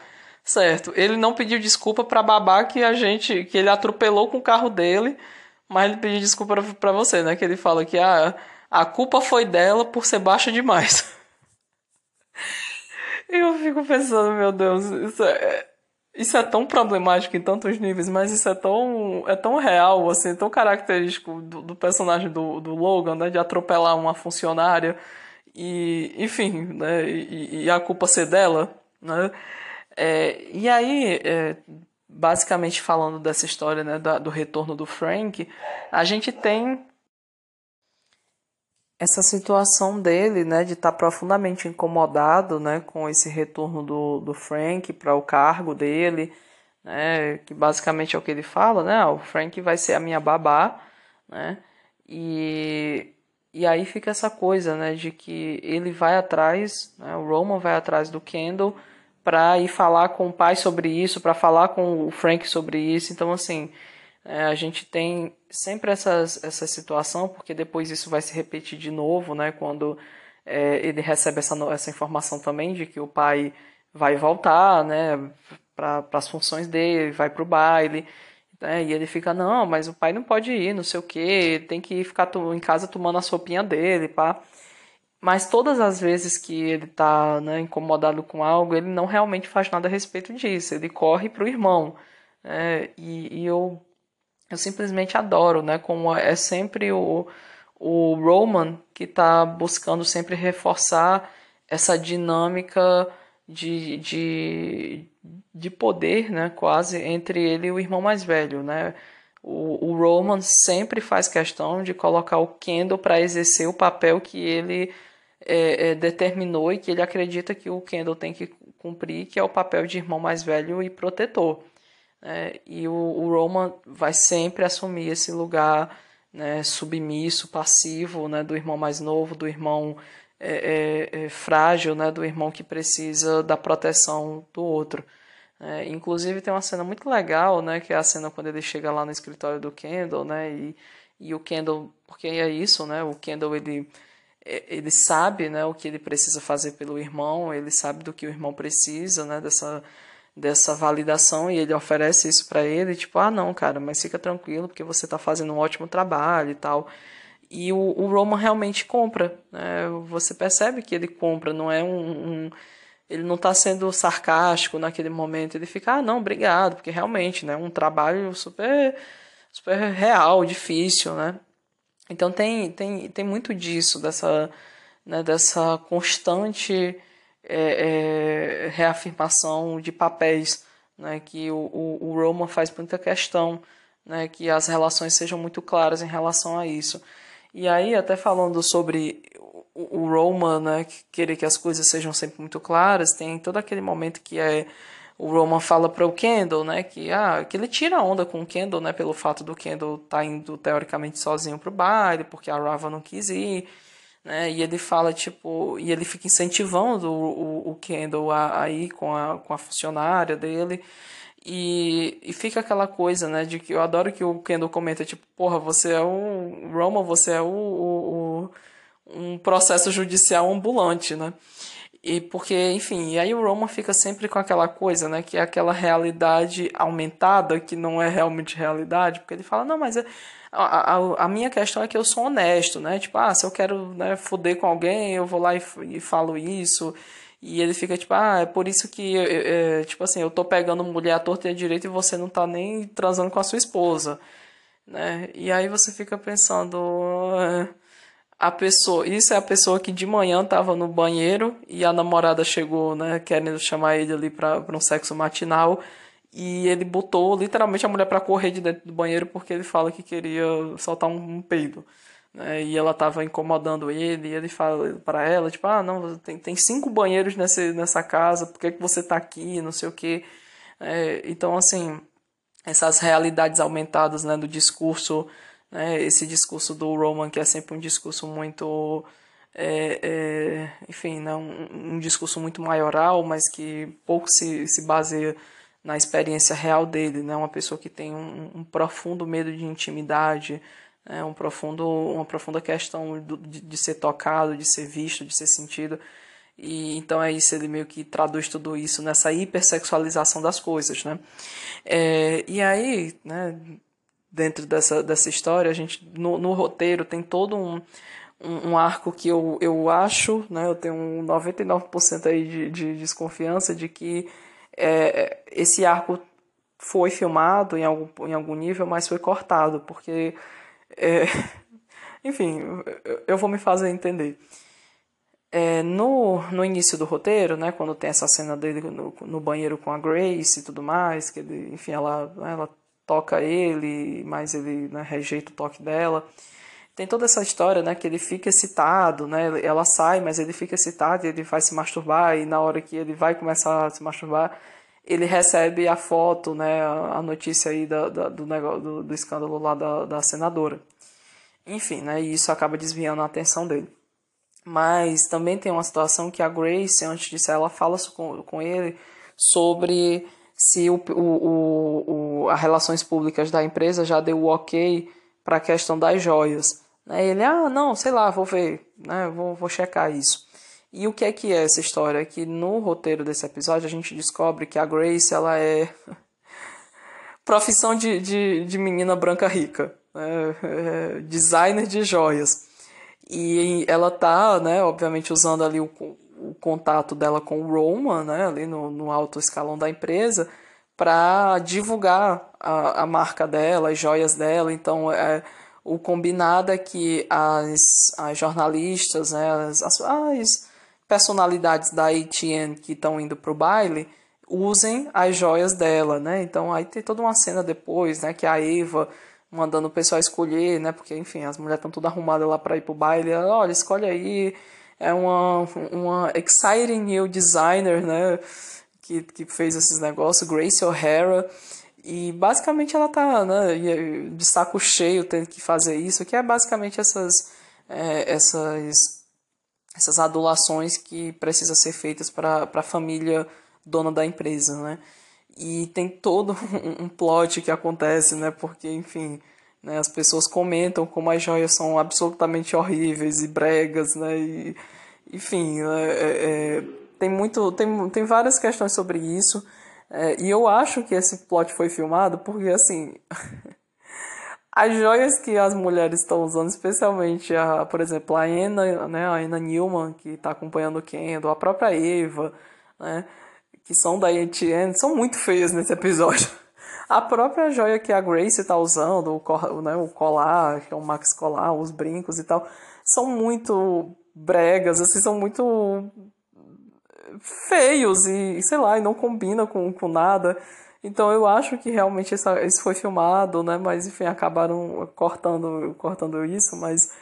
S1: Certo. Ele não pediu desculpa pra babá que a gente. que ele atropelou com o carro dele, mas ele pediu desculpa pra, você, né? Que ele fala que ah, a culpa foi dela por ser baixa demais. *laughs* eu fico pensando, meu Deus, isso é isso é tão problemático em tantos níveis, mas isso é tão, é tão real, assim, tão característico do, do personagem do, do Logan, né, de atropelar uma funcionária e, enfim, né, e, e a culpa ser dela, né, é, e aí, é, basicamente falando dessa história, né, do retorno do Frank, a gente tem essa situação dele, né, de estar tá profundamente incomodado, né, com esse retorno do, do Frank para o cargo dele, né, que basicamente é o que ele fala, né, ah, o Frank vai ser a minha babá, né, e, e aí fica essa coisa, né, de que ele vai atrás, né, o Roman vai atrás do Kendall para ir falar com o pai sobre isso, para falar com o Frank sobre isso, então assim, é, a gente tem sempre essas, essa situação, porque depois isso vai se repetir de novo, né? Quando é, ele recebe essa, essa informação também de que o pai vai voltar, né? Para as funções dele, vai para o baile. Né, e ele fica, não, mas o pai não pode ir, não sei o que, tem que ficar em casa tomando a sopinha dele, pá. Mas todas as vezes que ele está né, incomodado com algo, ele não realmente faz nada a respeito disso. Ele corre para o irmão. É, e, e eu eu simplesmente adoro, né? Como é sempre o, o Roman que está buscando sempre reforçar essa dinâmica de, de, de poder, né? Quase entre ele e o irmão mais velho, né? O, o Roman sempre faz questão de colocar o Kendall para exercer o papel que ele é, é, determinou e que ele acredita que o Kendall tem que cumprir, que é o papel de irmão mais velho e protetor. É, e o, o Roman vai sempre assumir esse lugar né, submisso, passivo, né, do irmão mais novo, do irmão é, é, é frágil, né, do irmão que precisa da proteção do outro. É, inclusive tem uma cena muito legal, né, que é a cena quando ele chega lá no escritório do Kendall, né, e, e o Kendall, porque é isso, né, o Kendall ele ele sabe, né, o que ele precisa fazer pelo irmão, ele sabe do que o irmão precisa, né, dessa dessa validação e ele oferece isso para ele, tipo, ah, não, cara, mas fica tranquilo porque você está fazendo um ótimo trabalho e tal. E o, o Roman realmente compra, né? Você percebe que ele compra, não é um, um ele não está sendo sarcástico naquele momento, ele fica, ah, não, obrigado, porque realmente, né, um trabalho super super real, difícil, né? Então tem tem tem muito disso dessa né, dessa constante é, é, reafirmação de papéis, né, que o, o, Roman faz muita questão, né, que as relações sejam muito claras em relação a isso. E aí, até falando sobre o, o Roman, né, que querer que as coisas sejam sempre muito claras, tem todo aquele momento que é o Roman fala para o Kendall, né, que ah, que ele tira onda com o Kendall, né, pelo fato do Kendall tá indo teoricamente sozinho pro baile, porque a Rava não quis ir. né? E ele fala, tipo, e ele fica incentivando o, o, o Kendall a, a ir com a, com a funcionária dele. E, e fica aquela coisa, né, de que eu adoro que o Kendall comenta, tipo, porra, você é o Roman, você é o, o, o um processo judicial ambulante, né? E porque, enfim, e aí o Roman fica sempre com aquela coisa, né, que é aquela realidade aumentada, que não é realmente realidade, porque ele fala, não, mas é, a, a, a, minha questão é que eu sou honesto, né, tipo, ah, se eu quero né, foder com alguém, eu vou lá e, e falo isso, e ele fica tipo, ah, é por isso que, é, tipo assim, eu tô pegando mulher à torta e à direita e você não tá nem transando com a sua esposa, né, e aí você fica pensando... A pessoa, isso é a pessoa que de manhã estava no banheiro e a namorada chegou, né, querendo chamar ele ali para um sexo matinal e ele botou literalmente a mulher para correr de dentro do banheiro porque ele fala que queria soltar um, um peido. Né, e ela estava incomodando ele, e ele fala para ela, tipo, ah, não, tem, tem cinco banheiros nessa, nessa casa, por que, que você está aqui, não sei o quê. É, então, assim, essas realidades aumentadas né, do discurso né, esse discurso do Roman, que é sempre um discurso muito. É, é, enfim, né, um, um, discurso muito maioral, mas que pouco se, se baseia na experiência real dele. Né, uma pessoa que tem um, um profundo medo de intimidade, né, um profundo, uma profunda questão de, de ser tocado, de ser visto, de ser sentido. E então é isso, ele meio que traduz tudo isso nessa hipersexualização das coisas, né? É, e aí, né, dentro dessa, dessa história. A gente, no, no roteiro, tem todo um, um, um, arco que eu, eu acho, né, eu tenho um 99% aí de, de desconfiança de que é, esse arco foi filmado em algum, em algum nível, mas foi cortado, porque. É, *laughs* enfim, eu vou me fazer entender. É, no, no início do roteiro, né, quando tem essa cena dele no, no banheiro com a Grace e tudo mais, que ele, enfim, ela, ela toca ele, mas ele né, rejeita o toque dela. Tem toda essa história, né, que ele fica excitado, né, ela sai, mas ele fica excitado e ele vai se masturbar e na hora que ele vai começar a se masturbar, ele recebe a foto, né, a notícia aí da, da do, negócio, do, do, escândalo lá da, da senadora. Enfim, né, e isso acaba desviando a atenção dele. Mas também tem uma situação que a Grace, antes disso, ela fala com, com ele sobre se o, o, o, as relações públicas da empresa já deu o ok para a questão das joias. Né? Ele, ah, não, sei lá, vou ver, né? vou, vou checar isso. E o que é que é essa história? É que no roteiro desse episódio a gente descobre que a Grace ela é *laughs* profissão de, de, de menina branca rica, né? é designer de joias. E ela tá, né, obviamente usando ali o, o contato dela com o Roman, né, ali no, no alto escalão da empresa, para divulgar a, a marca dela, as joias dela. Então, é, o combinado é que as, as jornalistas, né, as, as, personalidades da ATN que estão indo para o baile usem as joias dela, né? Então aí tem toda uma cena depois, né, que a Eva mandando o pessoal escolher, né? Porque enfim, as mulheres estão todas arrumadas lá para ir pro baile. Ela, Olha, escolhe aí é uma, uma exciting new designer, né? Que, que fez esses negócios, Grace O'Hara. E basicamente ela tá né, de saco cheio tendo que fazer isso, que é basicamente essas, é, essas, essas adulações que precisam ser feitas para a família dona da empresa, né? E tem todo *laughs* um plot que acontece, né? Porque, enfim, né? As pessoas comentam como as joias são absolutamente horríveis e bregas, né? E, enfim, é, é, é, tem, muito, tem, tem várias questões sobre isso. É, e eu acho que esse plot foi filmado porque, assim, *laughs* as joias que as mulheres estão usando, especialmente, a, por exemplo, a Anna, né, a Anna Newman, que está acompanhando o Kendall, a própria Eva, né, que são da ATN, são muito feias nesse episódio. *laughs* A própria joia que a Grace está usando, o, né, o colar, que é o Max Colar, os brincos e tal, são muito bregas, assim, são muito feios e, sei lá, e não combina com, com nada. Então eu acho que realmente isso foi filmado, né? Mas enfim, acabaram cortando, cortando isso, mas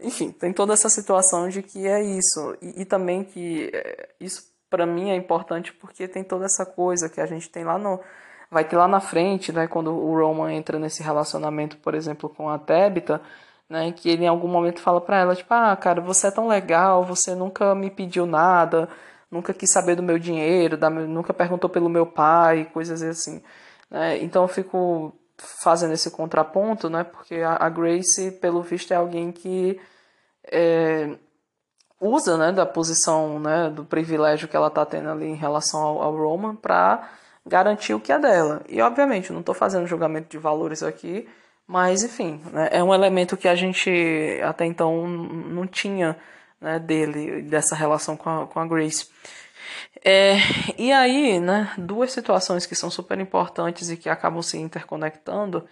S1: enfim, tem toda essa situação de que é isso. E, e também que é, isso para mim é importante porque tem toda essa coisa que a gente tem lá no vai ter lá na frente, né, quando o Roman entra nesse relacionamento, por exemplo, com a Tabitha, né? Que ele em algum momento fala para ela, tipo, ah, cara, você é tão legal, você nunca me pediu nada, nunca quis saber do meu dinheiro, da, nunca perguntou pelo meu pai, coisas assim. Né? Então eu fico fazendo esse contraponto, né? Porque a, a Grace, pelo visto, é alguém que é, usa, né, da posição, né, do privilégio que ela está tendo ali em relação ao, ao Roman para garantir o que é dela. E obviamente, não estou fazendo julgamento de valores aqui, mas enfim, né, é um elemento que a gente até então não tinha né, dele, dessa relação com a, com a Grace. É, e aí, né, duas situações que são super importantes e que acabam se interconectando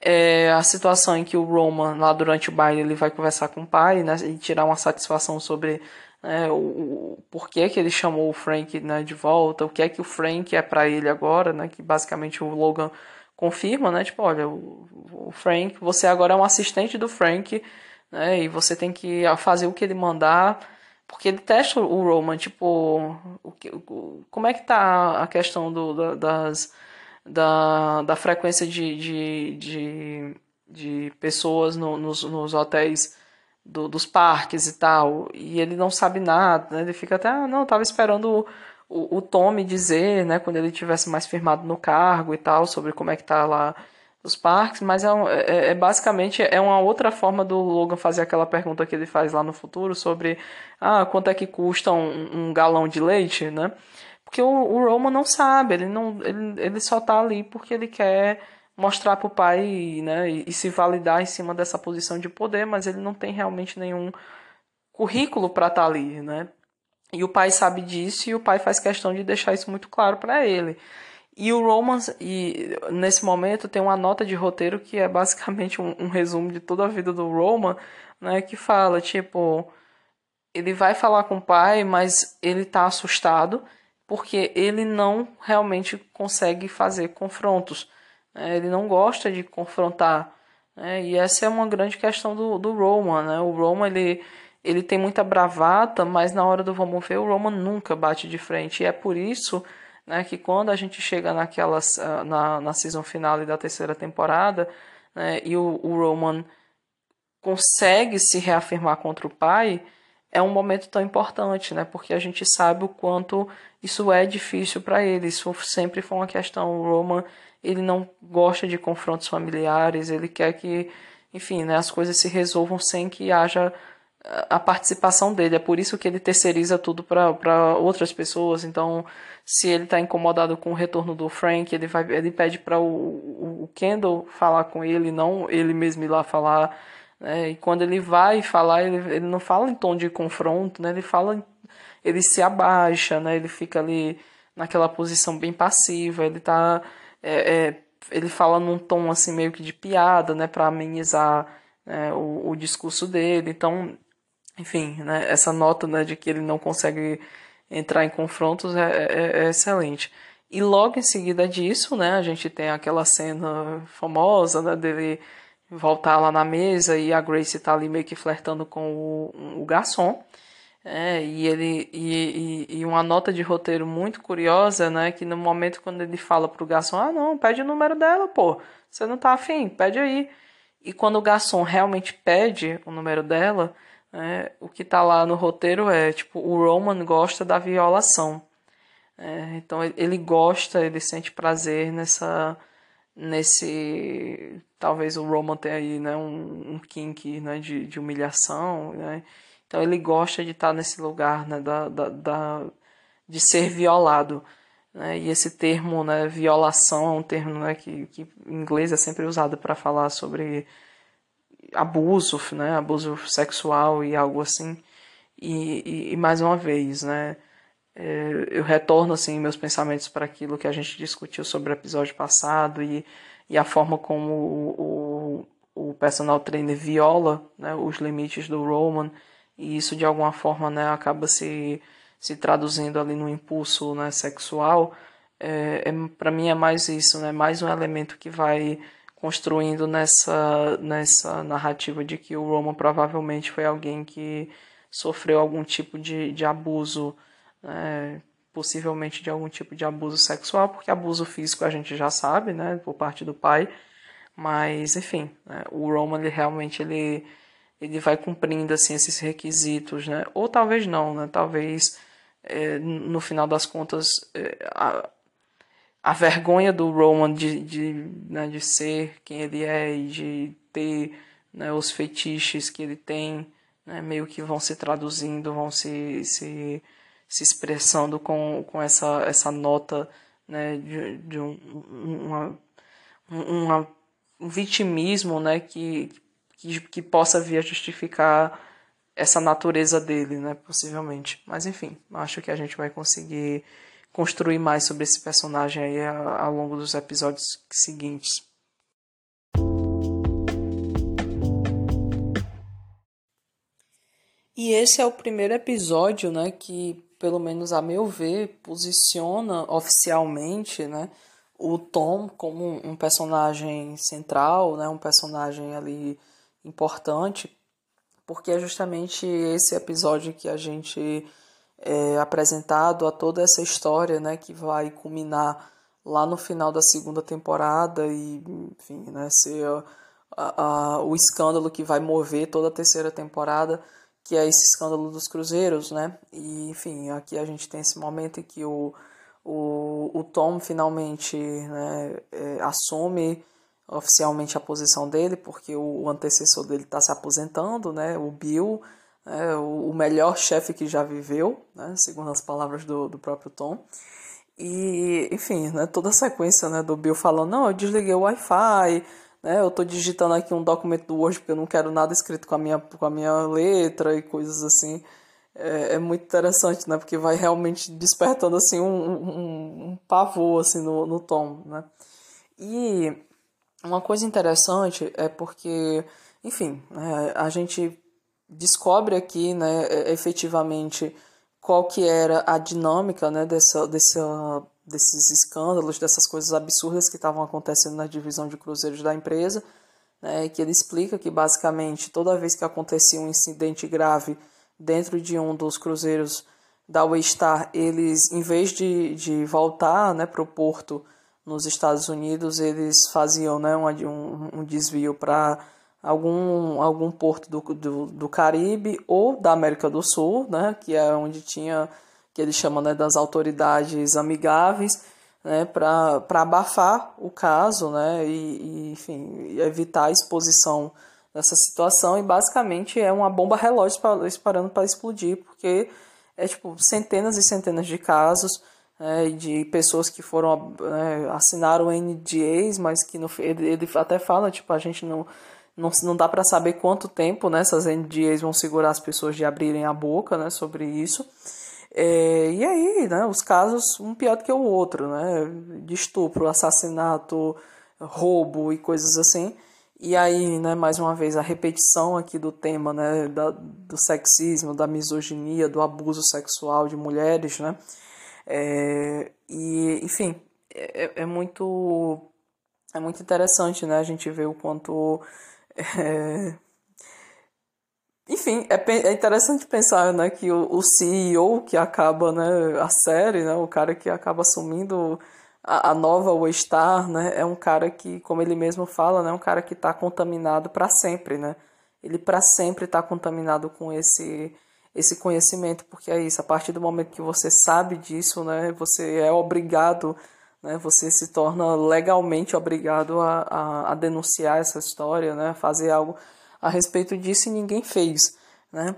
S1: é a situação em que o Roman, lá durante o baile, ele vai conversar com o pai né, e tirar uma satisfação sobre né, o, o porquê que ele chamou o Frank né, de volta, o que é que o Frank é para ele agora, né, que basicamente o Logan confirma, né, tipo, olha, o, o Frank, você agora é um assistente do Frank, né, e você tem que fazer o que ele mandar, porque ele testa o Roman, tipo, o, o, como é que tá a questão do, das da, da frequência de, de, de, de pessoas no, nos, nos hotéis do, dos parques e tal, e ele não sabe nada, né? ele fica até, ah, não, tava esperando o, o, o Tommy dizer, né, quando ele tivesse mais firmado no cargo e tal, sobre como é que tá lá os parques, mas é, é, é, basicamente é uma outra forma do Logan fazer aquela pergunta que ele faz lá no futuro sobre ah, quanto é que custa um, um galão de leite, né? Porque o, o Roman não sabe, ele, não, ele, ele só tá ali porque ele quer mostrar pro pai né, e, e se validar em cima dessa posição de poder, mas ele não tem realmente nenhum currículo para estar tá ali, né? E o pai sabe disso e o pai faz questão de deixar isso muito claro para ele. E o Roman, e nesse momento tem uma nota de roteiro que é basicamente um, um resumo de toda a vida do Roman, né, que fala tipo ele vai falar com o pai, mas ele tá assustado porque ele não realmente consegue fazer confrontos. Né? Ele não gosta de confrontar. Né? E essa é uma grande questão do, do Roman. Né? O Roman ele, ele tem muita bravata, mas na hora do vamos ver, o Roman nunca bate de frente. E é por isso né, que quando a gente chega naquelas, ah, na, na season final da terceira temporada né, e o, o Roman consegue se reafirmar contra o pai é um momento tão importante, né? Porque a gente sabe o quanto isso é difícil para ele. Isso sempre foi uma questão. O Roman, ele não gosta de confrontos familiares, ele quer que, enfim, né, as coisas se resolvam sem que haja a participação dele. É por isso que ele terceiriza tudo para outras pessoas. Então, se ele está incomodado com o retorno do Frank, ele, vai, ele pede para o, o Kendall falar com ele, não ele mesmo ir lá falar né? E quando ele vai falar, ele, ele não fala em tom de confronto, né? ele fala, ele se abaixa, né? ele fica ali naquela posição bem passiva, ele tá. É, é, ele fala num tom assim meio que de piada, né, para amenizar né, o, o discurso dele. Então, enfim, né, essa nota né, de que ele não consegue entrar em confrontos é, é, é, excelente. E logo em seguida disso, né, a gente tem aquela cena famosa né, dele voltar lá na mesa e a Grace tá ali meio que flertando com o, o garçom. É, e ele e, e, e, uma nota de roteiro muito curiosa, né? Que no momento quando ele fala pro garçom, ah não, pede o número dela, pô. Você não tá afim, pede aí. E quando o garçom realmente pede o número dela, é, o que tá lá no roteiro é tipo, o Roman gosta da violação. É, então ele gosta, ele sente prazer nessa nesse talvez o Roman tenha aí né um, um kink né de, de humilhação né então ele gosta de estar nesse lugar né da, da, da de ser violado né? E esse termo né violação é um termo né que, que em inglês é sempre usado para falar sobre abuso né abuso sexual e algo assim. E, e, e mais uma vez né é, eu retorno assim meus pensamentos para aquilo que a gente discutiu sobre o episódio passado e, e a forma como o, o, o personal trainer viola né, os limites do Roman e isso de alguma forma né, acaba se, se traduzindo ali no impulso né, sexual. É, é para mim é mais isso né mais um elemento que vai construindo nessa nessa narrativa de que o Roman provavelmente foi alguém que sofreu algum tipo de, de abuso é, possivelmente de algum tipo de abuso sexual, porque abuso físico a gente já sabe, né, por parte do pai, Mas, enfim, né, o Roman ele realmente ele, ele vai cumprindo assim, esses requisitos, né? Ou talvez não, né? Talvez é, no final das contas é, a, a vergonha do Roman de, de, né, de ser quem ele é e de ter né, os fetiches que ele tem, né, meio que vão se traduzindo, vão se, se, se expressando com, com essa, essa nota né, de, de um, uma, uma, um vitimismo né, que, que, que possa vir a justificar essa natureza dele, né, possivelmente. Mas enfim, acho que a gente vai conseguir construir mais sobre esse personagem aí ao longo dos episódios seguintes. E esse é o primeiro episódio, né, que, pelo menos a meu ver, posiciona oficialmente, né, o Tom como um personagem central, né, um personagem ali importante, porque é justamente esse episódio que a gente é apresentado a toda essa história, né, que vai culminar lá no final da segunda temporada e, enfim, né, ser a, a, o escândalo que vai mover toda a terceira temporada que é esse escândalo dos cruzeiros, né? E, enfim, aqui a gente tem esse momento em que o, o, o Tom finalmente né, é, assume oficialmente a posição dele, porque o, antecessor dele está se aposentando, né? O Bill, é, o, o, melhor chefe que já viveu, né? Segundo as palavras do, do próprio Tom. E, enfim, né, toda a sequência né, do Bill falando, não, eu desliguei o Wi-Fi, né? Eu estou digitando aqui um documento do Word porque eu não quero nada escrito com a minha, com a minha letra e coisas assim. É, é muito interessante, né? Porque vai realmente despertando assim um, um, um pavor assim no, no tom, né? E uma coisa interessante é porque, enfim, é, a gente descobre aqui, né, é, efetivamente qual que era a dinâmica, né, dessa, dessa desses escândalos, dessas coisas absurdas que estavam acontecendo na divisão de cruzeiros da empresa, né, que ele explica que basicamente toda vez que acontecia um incidente grave dentro de um dos cruzeiros da Waystar, eles, em vez de, de voltar né, para o porto nos Estados Unidos, eles faziam né, um, um, desvio para algum, algum porto do, do, do Caribe ou da América do Sul, né, que é onde tinha que eles chamam né, das autoridades amigáveis, né, para abafar o caso né, e, e, enfim, evitar a exposição dessa situação. E basicamente é uma bomba relógio esperando para explodir, porque é tipo centenas e centenas de casos né, de pessoas que foram né, assinaram NDAs, mas que no, ele, ele até fala tipo a gente não não, não dá para saber quanto tempo né, essas NDAs vão segurar as pessoas de abrirem a boca né, sobre isso. É, e aí, né, os casos um pior do que o outro, né, de estupro, assassinato, roubo e coisas assim. E aí, né, mais uma vez, a repetição aqui do tema, né, da, do sexismo, da misoginia, do abuso sexual de mulheres, né, é, e, enfim, é, é, muito, é muito interessante, né, a gente ver o quanto é, enfim, é, é interessante pensar né, que o, o CEO que acaba né, a série, né, o cara que acaba assumindo a, a nova Waystar, né, é um cara que, como ele mesmo fala, né, é um cara que está contaminado para sempre. Né? Ele para sempre está contaminado com esse, esse conhecimento, porque é isso, a partir do momento que você sabe disso, né, você é obrigado, né, você se torna legalmente obrigado a, a, a denunciar essa história, né, fazer algo a respeito disso e ninguém fez, né?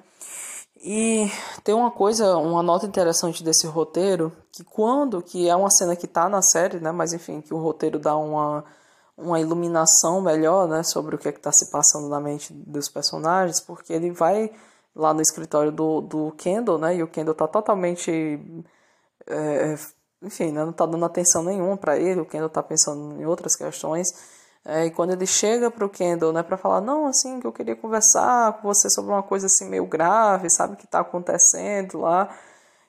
S1: E tem uma coisa, uma nota interessante desse roteiro, que quando, que é uma cena que tá na série, né, mas enfim, que o roteiro dá uma, uma iluminação melhor, né, sobre o que é que tá se passando na mente dos personagens, porque ele vai lá no escritório do, do Kendall, né, e o Kendall tá totalmente, é, enfim, né, não tá dando atenção nenhuma para ele, o Kendall tá pensando em outras questões, é, e quando ele chega para o Kendall, né, para falar, não, assim, que eu queria conversar com você sobre uma coisa assim meio grave, sabe, que está acontecendo lá,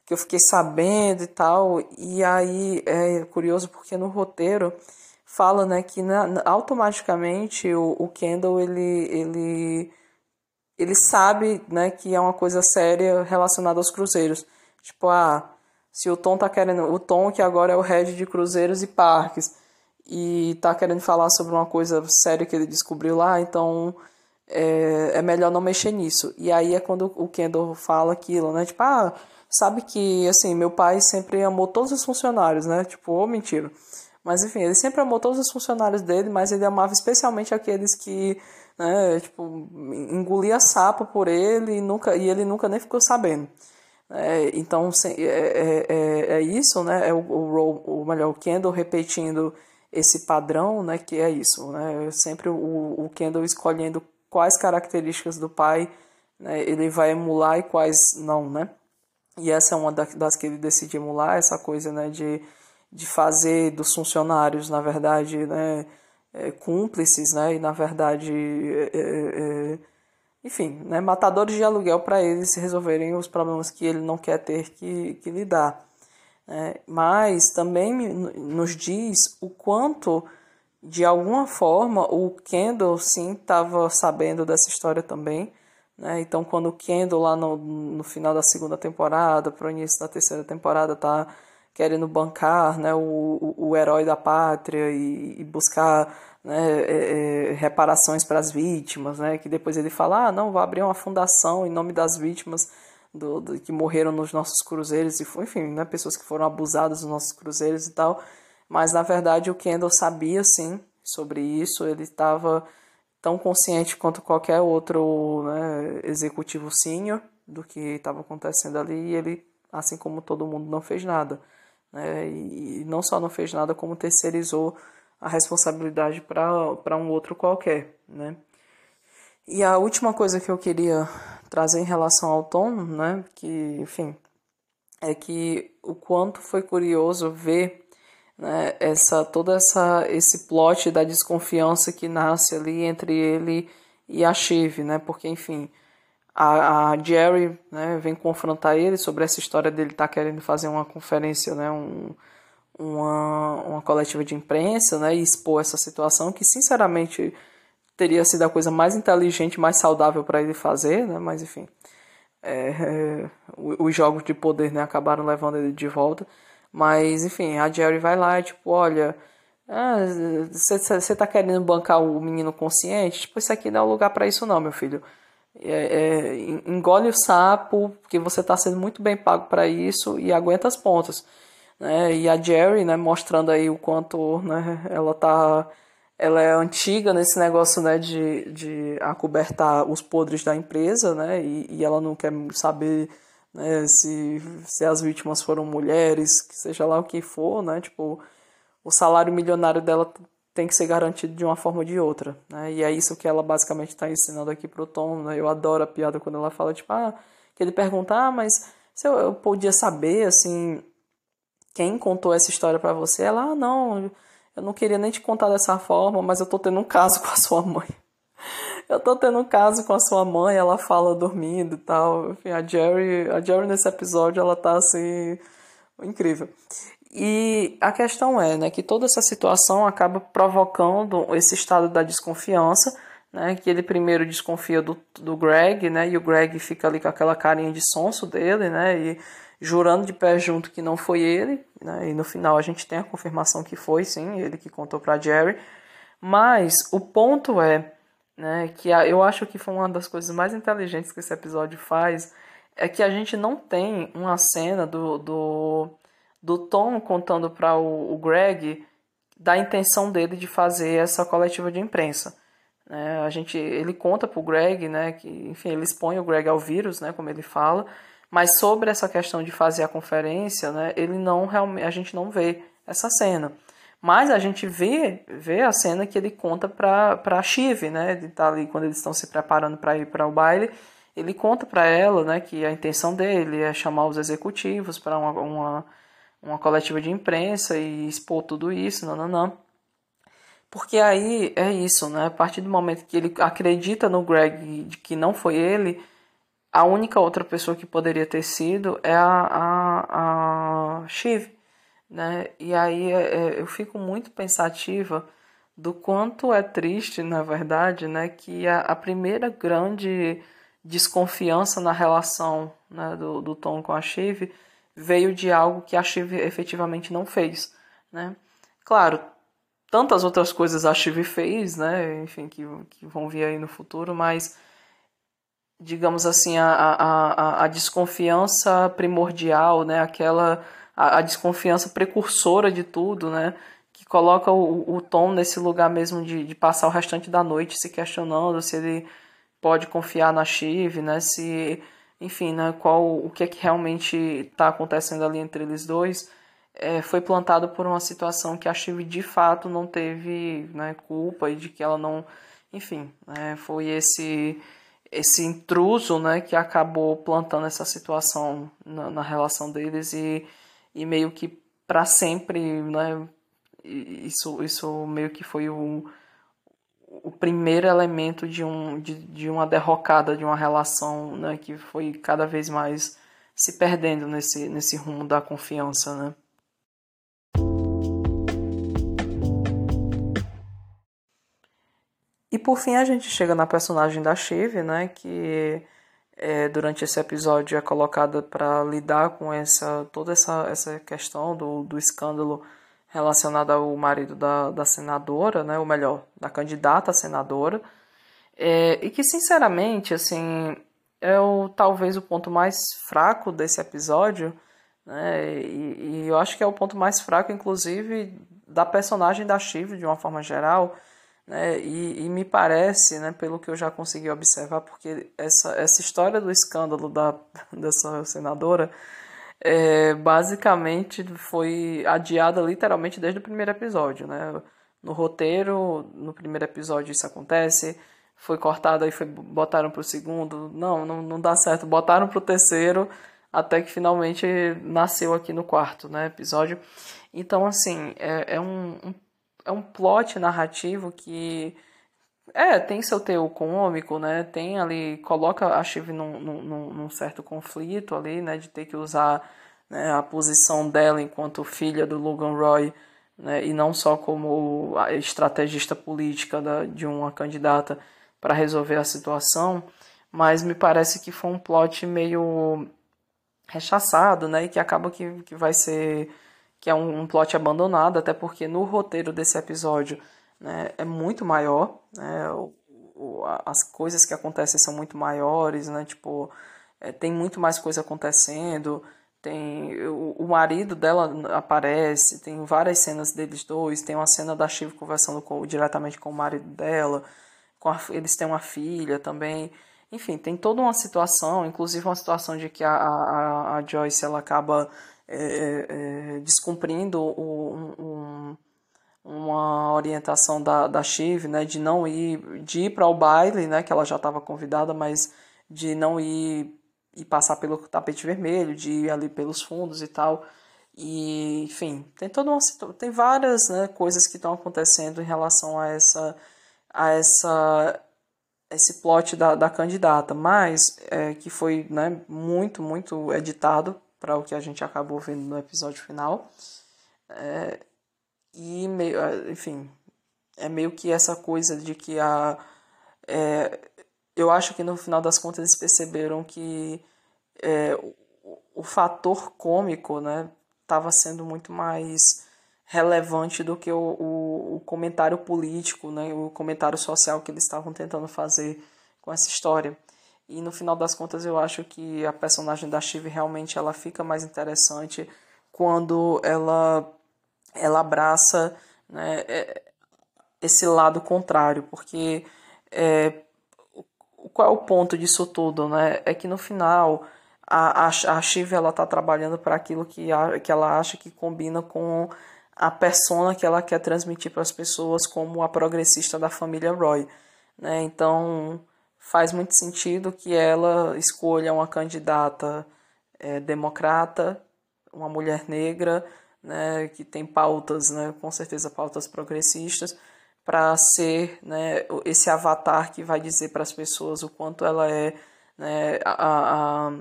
S1: que eu fiquei sabendo e tal. E aí é curioso porque no roteiro fala, né, que na, automaticamente o, o Kendall, ele, ele, ele sabe, né, que é uma coisa séria relacionada aos cruzeiros. Tipo, ah, se o Tom tá querendo, o Tom que agora é o head de cruzeiros e parques, e tá querendo falar sobre uma coisa séria que ele descobriu lá, então é, é melhor não mexer nisso. E aí é quando o Kendall fala aquilo, né? Tipo, ah, sabe que, assim, meu pai sempre amou todos os funcionários, né? Tipo, oh, mentira. Mas enfim, ele sempre amou todos os funcionários dele, mas ele amava especialmente aqueles que, né, tipo, engolia sapo por ele e, nunca, e ele nunca nem ficou sabendo. É, então, é, é, é, é, isso, né? É o, o, o melhor, o Kendall repetindo esse padrão, né? Que é isso, né? Sempre o, o Kendall escolhendo quais características do pai né, ele vai emular e quais não, né? E essa é uma das que ele decide emular, essa coisa, né? De, de fazer dos funcionários, na verdade, né? É, cúmplices, né? E na verdade, é, é, enfim, né, matadores de aluguel para eles resolverem os problemas que ele não quer ter que, que lidar. Né? Mas também nos diz o quanto, de alguma forma, o Kendall sim estava sabendo dessa história também. Né? Então, quando o Kendall, lá no, no final da segunda temporada, para o início da terceira temporada, está querendo bancar né, o, o, herói da pátria e, e buscar né, é, é, reparações para as vítimas, né, que depois ele fala, ah, não, vou abrir uma fundação em nome das vítimas do, do, que morreram nos nossos cruzeiros, e enfim, né, pessoas que foram abusadas nos nossos cruzeiros e tal, mas na verdade o Kendall sabia sim sobre isso, ele estava tão consciente quanto qualquer outro né, executivo sênior do que estava acontecendo ali, e ele, assim como todo mundo, não fez nada. Né, e não só não fez nada, como terceirizou a responsabilidade para um outro qualquer, né? E a última coisa que eu queria trazer em relação ao Tom, né, que, enfim, é que o quanto foi curioso ver né, essa toda essa esse plot da desconfiança que nasce ali entre ele e a Shiv, né? Porque, enfim, a, a Jerry né, vem confrontar ele sobre essa história dele estar tá querendo fazer uma conferência, né, um, uma, uma coletiva de imprensa né, e expor essa situação que, sinceramente, teria sido a coisa mais inteligente, mais saudável para ele fazer, né, mas enfim, é, é, os jogos de poder né, acabaram levando ele de volta. Mas, enfim, a Jerry vai lá e, tipo, olha, você ah, tá querendo bancar o menino consciente? Tipo, isso aqui não é o lugar para isso não, meu filho. É, é, engole o sapo, porque você está sendo muito bem pago para isso e aguenta as pontas né? E a Jerry, né, mostrando aí o quanto, né, ela tá ela é antiga nesse negócio, né, de, de acobertar os podres da empresa, né? E, e ela não quer saber né, se, se as vítimas foram mulheres, seja lá o que for, né? Tipo, o salário milionário dela tem que ser garantido de uma forma ou de outra, né? E é isso que ela basicamente está ensinando aqui pro Tom, né? Eu adoro a piada quando ela fala, tipo, ah, que ele pergunta, ah, mas se eu, eu podia saber, assim, quem contou essa história para você, ela, ah, não, eu não queria nem te contar dessa forma, mas eu tô tendo um caso com a sua mãe. Eu tô tendo um caso com a sua mãe, ela fala dormindo e tal. Enfim, a Jerry, a Jerry nesse episódio, ela tá assim, incrível. E a questão é, né, que toda essa situação acaba provocando esse estado da desconfiança, né, que ele primeiro desconfia do, do Greg, né, e o Greg fica ali com aquela carinha de sonso dele, né, e jurando de pé junto que não foi ele, né? e no final a gente tem a confirmação que foi, sim, ele que contou para Jerry. Mas o ponto é né, que eu acho que foi uma das coisas mais inteligentes que esse episódio faz, é que a gente não tem uma cena do, do, do Tom contando para o, o Greg da intenção dele de fazer essa coletiva de imprensa. Né? A gente, ele conta para o Greg, né, que enfim, ele expõe o Greg ao vírus, né, como ele fala, mas sobre essa questão de fazer a conferência, né, ele não realmente, a gente não vê essa cena. Mas a gente vê, vê a cena que ele conta para a Chive, né? Ele tá ali quando eles estão se preparando para ir para o baile, ele conta para ela, né, que a intenção dele é chamar os executivos para uma, uma, uma coletiva de imprensa e expor tudo isso, não, não, não. Porque aí é isso, né? A partir do momento que ele acredita no Greg de que não foi ele, a única outra pessoa que poderia ter sido é a, a, a Shiv, né? E aí é, é, eu fico muito pensativa do quanto é triste, na verdade, né, que a, a primeira grande desconfiança na relação né, do, do Tom com a Shiv veio de algo que a Shiv efetivamente não fez, né? Claro, tantas outras coisas a Shiv fez, né? Enfim, que, que vão vir aí no futuro, mas digamos assim, a, a, a, desconfiança primordial, né? Aquela a, a, desconfiança precursora de tudo, né? Que coloca o, o Tom nesse lugar mesmo de, de passar o restante da noite se questionando se ele pode confiar na Shiv, né? Se, enfim, né? Qual o que é que realmente está acontecendo ali entre eles dois? é, foi plantado por uma situação que a Shiv de fato não teve né, culpa e de que ela não. Enfim, né, foi esse esse intruso né, que acabou plantando essa situação na, na relação deles e, e meio que para sempre né, isso, isso meio que foi o, o primeiro elemento de, um, de, de uma derrocada de uma relação né, que foi cada vez mais se perdendo nesse, nesse rumo da confiança. Né? E por fim a gente chega na personagem da Shiv, né, que é, durante esse episódio é colocada para lidar com essa toda essa, essa questão do, do escândalo relacionado ao marido da, da senadora, né, ou melhor, da candidata a senadora, é, e que sinceramente assim é o, talvez o ponto mais fraco desse episódio, né, e, e eu acho que é o ponto mais fraco, inclusive, da personagem da Shiv de uma forma geral né? E, e, me parece, né, pelo que eu já consegui observar, porque essa, essa história do escândalo da, *laughs* dessa senadora é, basicamente foi adiada literalmente desde o primeiro episódio. Né? No roteiro, no primeiro episódio isso acontece, foi cortado e foi, botaram para o segundo, não, não, não dá certo, botaram para o terceiro, até que finalmente nasceu aqui no quarto né, episódio. Então, assim, é, é um, um é um plot narrativo que é, tem seu teor cômico, né? Tem ali, coloca a Shiv num, num, num, certo conflito ali, né? De ter que usar né, a posição dela enquanto filha do Logan Roy, né? E não só como estrategista política da, de uma candidata para resolver a situação, mas me parece que foi um plot meio rechaçado, né? E que acaba que, que vai ser que é um, um plot abandonado, até porque no roteiro desse episódio né, é muito maior, né, o, o, as coisas que acontecem são muito maiores, né, tipo, é, tem muito mais coisa acontecendo, tem o, o, marido dela aparece, tem várias cenas deles dois, tem uma cena da Shiv conversando com, diretamente com o marido dela, com a, eles têm uma filha também, enfim, tem toda uma situação, inclusive uma situação de que a, a, a Joyce ela acaba é, é, é, descumprindo um, um, uma orientação da, da Shiv, né, de não ir, de ir para o baile, né, que ela já estava convidada, mas de não ir e passar pelo tapete vermelho, de ir ali pelos fundos e tal. E, enfim, tem toda uma tem várias né, coisas que estão acontecendo em relação a essa a essa esse plot da, da candidata, mas é, que foi né, muito, muito editado para o que a gente acabou vendo no episódio final. É, e meio, é, enfim, é meio que essa coisa de que a é, eu acho que no final das contas eles perceberam que é, o, o, fator cômico, né, estava sendo muito mais relevante do que o, o, o, comentário político, né, o comentário social que eles estavam tentando fazer com essa história. E no final das contas eu acho que a personagem da Shiv realmente ela fica mais interessante quando ela ela abraça né, é, esse lado contrário, porque é, qual é o ponto disso tudo, né? É que no final a, a, a Shiv ela tá trabalhando para aquilo que, a, que ela acha que combina com a persona que ela quer transmitir para as pessoas como a progressista da família Roy, né? Então faz muito sentido que ela escolha uma candidata é, democrata, uma mulher negra, né, que tem pautas, né, com certeza pautas progressistas, para ser né, esse avatar que vai dizer para as pessoas o quanto ela é né, a, a,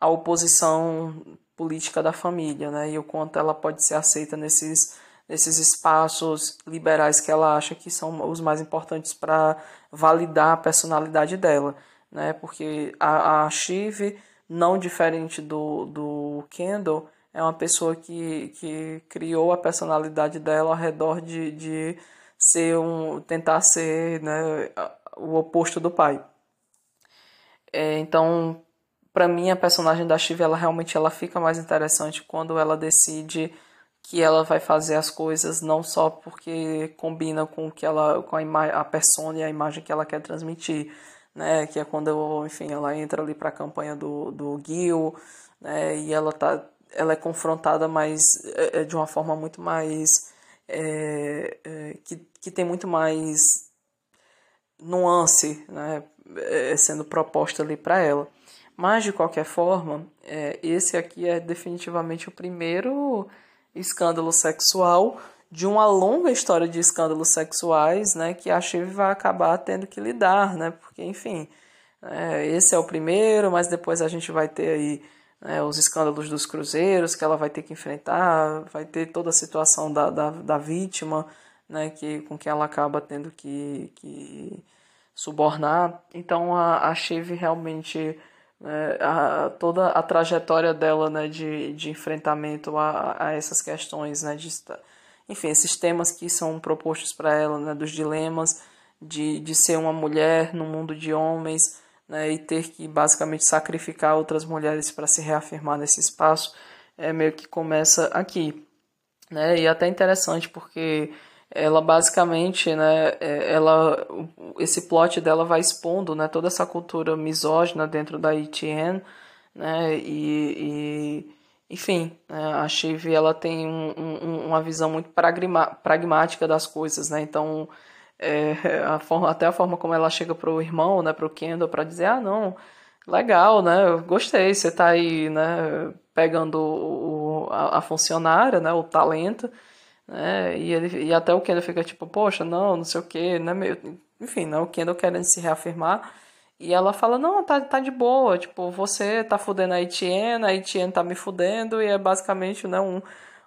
S1: a oposição política da família, né, e o quanto ela pode ser aceita nesses nesses espaços liberais que ela acha que são os mais importantes para validar a personalidade dela, né? Porque a, a não diferente do, do Kendall, é uma pessoa que, que criou a personalidade dela ao redor de, de ser um tentar ser né, o oposto do pai. É, então, para mim a personagem da Shiva ela realmente ela fica mais interessante quando ela decide que ela vai fazer as coisas não só porque combina com que ela com a, a persona e a imagem que ela quer transmitir, né? Que é quando enfim ela entra ali para a campanha do do Gil, né? E ela tá ela é confrontada mais é, é, de uma forma muito mais é, é, que, que tem muito mais nuance né, é, sendo proposta ali para ela. Mas, de qualquer forma, é, esse aqui é definitivamente o primeiro escândalo sexual de uma longa história de escândalos sexuais né, que a Shiv vai acabar tendo que lidar, né, porque, enfim, é, esse é o primeiro, mas depois a gente vai ter aí né, os escândalos dos cruzeiros que ela vai ter que enfrentar, vai ter toda a situação da, da, da vítima, né, que, com que ela acaba tendo que, que subornar. Então a, a Shiv realmente, né, a, toda a trajetória dela né, de, de enfrentamento a, a essas questões, né, de, enfim, esses temas que são propostos para ela, né, dos dilemas de, de ser uma mulher no mundo de homens, né, e ter que basicamente sacrificar outras mulheres para se reafirmar nesse espaço, é meio que começa aqui. Né, e é até interessante porque ela basicamente, né, é, ela, esse plot dela vai expondo, né, toda essa cultura misógina dentro da ETN, né, e, e enfim, né, a Shiv ela tem um, um, uma visão muito pragmática das coisas, né, então é, a forma, até a forma como ela chega pro irmão, né, pro Kendall, para dizer, ah, não, legal, né, gostei, você tá aí, né, pegando o, a, a funcionária, né, o talento, né, e, ele, e até o Kendall fica tipo, poxa, não, não sei o que, né, meio, enfim, né, o Kendall querendo se reafirmar, e ela fala, não, tá, tá de boa, tipo, você tá fudendo a Etienne, a Etienne tá me fudendo, e é basicamente, né, um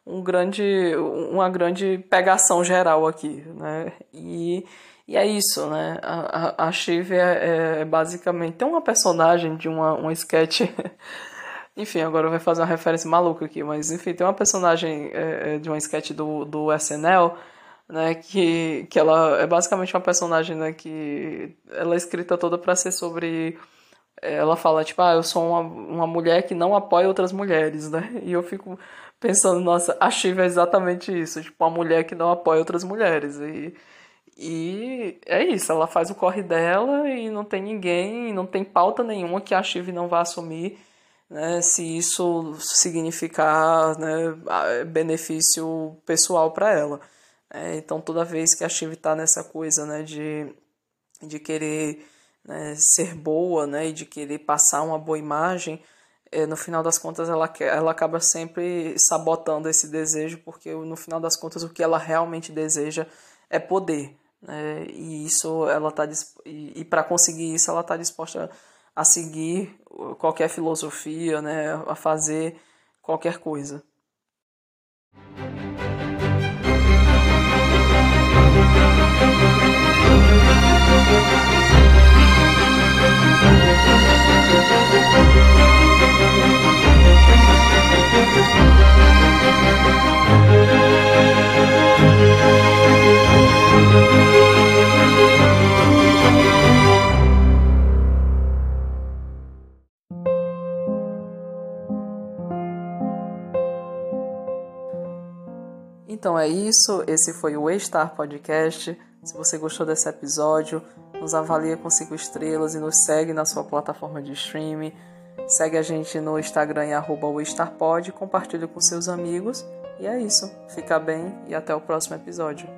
S1: um grande, uma grande pegação geral aqui, né? E, e é isso, né? A, a, a Shiv é, é, basicamente tem uma personagem de uma, uma sketch. *laughs* enfim, agora vai fazer uma referência maluca aqui, mas enfim, tem uma personagem é, é de uma sketch do, do SNL, né? Que, que ela é basicamente uma personagem, né? Que ela é escrita toda para ser sobre ela fala, tipo, ah, eu sou uma, uma mulher que não apoia outras mulheres, né? E eu fico pensando, nossa, a Shiva é exatamente isso, tipo, uma mulher que não apoia outras mulheres. E, e é isso, ela faz o corre dela e não tem ninguém, não tem pauta nenhuma que a Shiva não vá assumir, né, se isso significar né, benefício pessoal para ela. É, então, toda vez que a Shiva está nessa coisa né, de, de querer né, ser boa né, e de querer passar uma boa imagem, no final das contas ela, ela acaba sempre sabotando esse desejo, porque no final das contas o que ela realmente deseja é poder. Né? E isso ela tá e, e para conseguir isso ela está disposta a seguir qualquer filosofia, né? a fazer qualquer coisa. Então é isso, esse foi o E-Star Podcast. Se você gostou desse episódio, nos avalia com 5 estrelas e nos segue na sua plataforma de streaming. Segue a gente no Instagram em arroba compartilhe com seus amigos. E é isso. Fica bem e até o próximo episódio.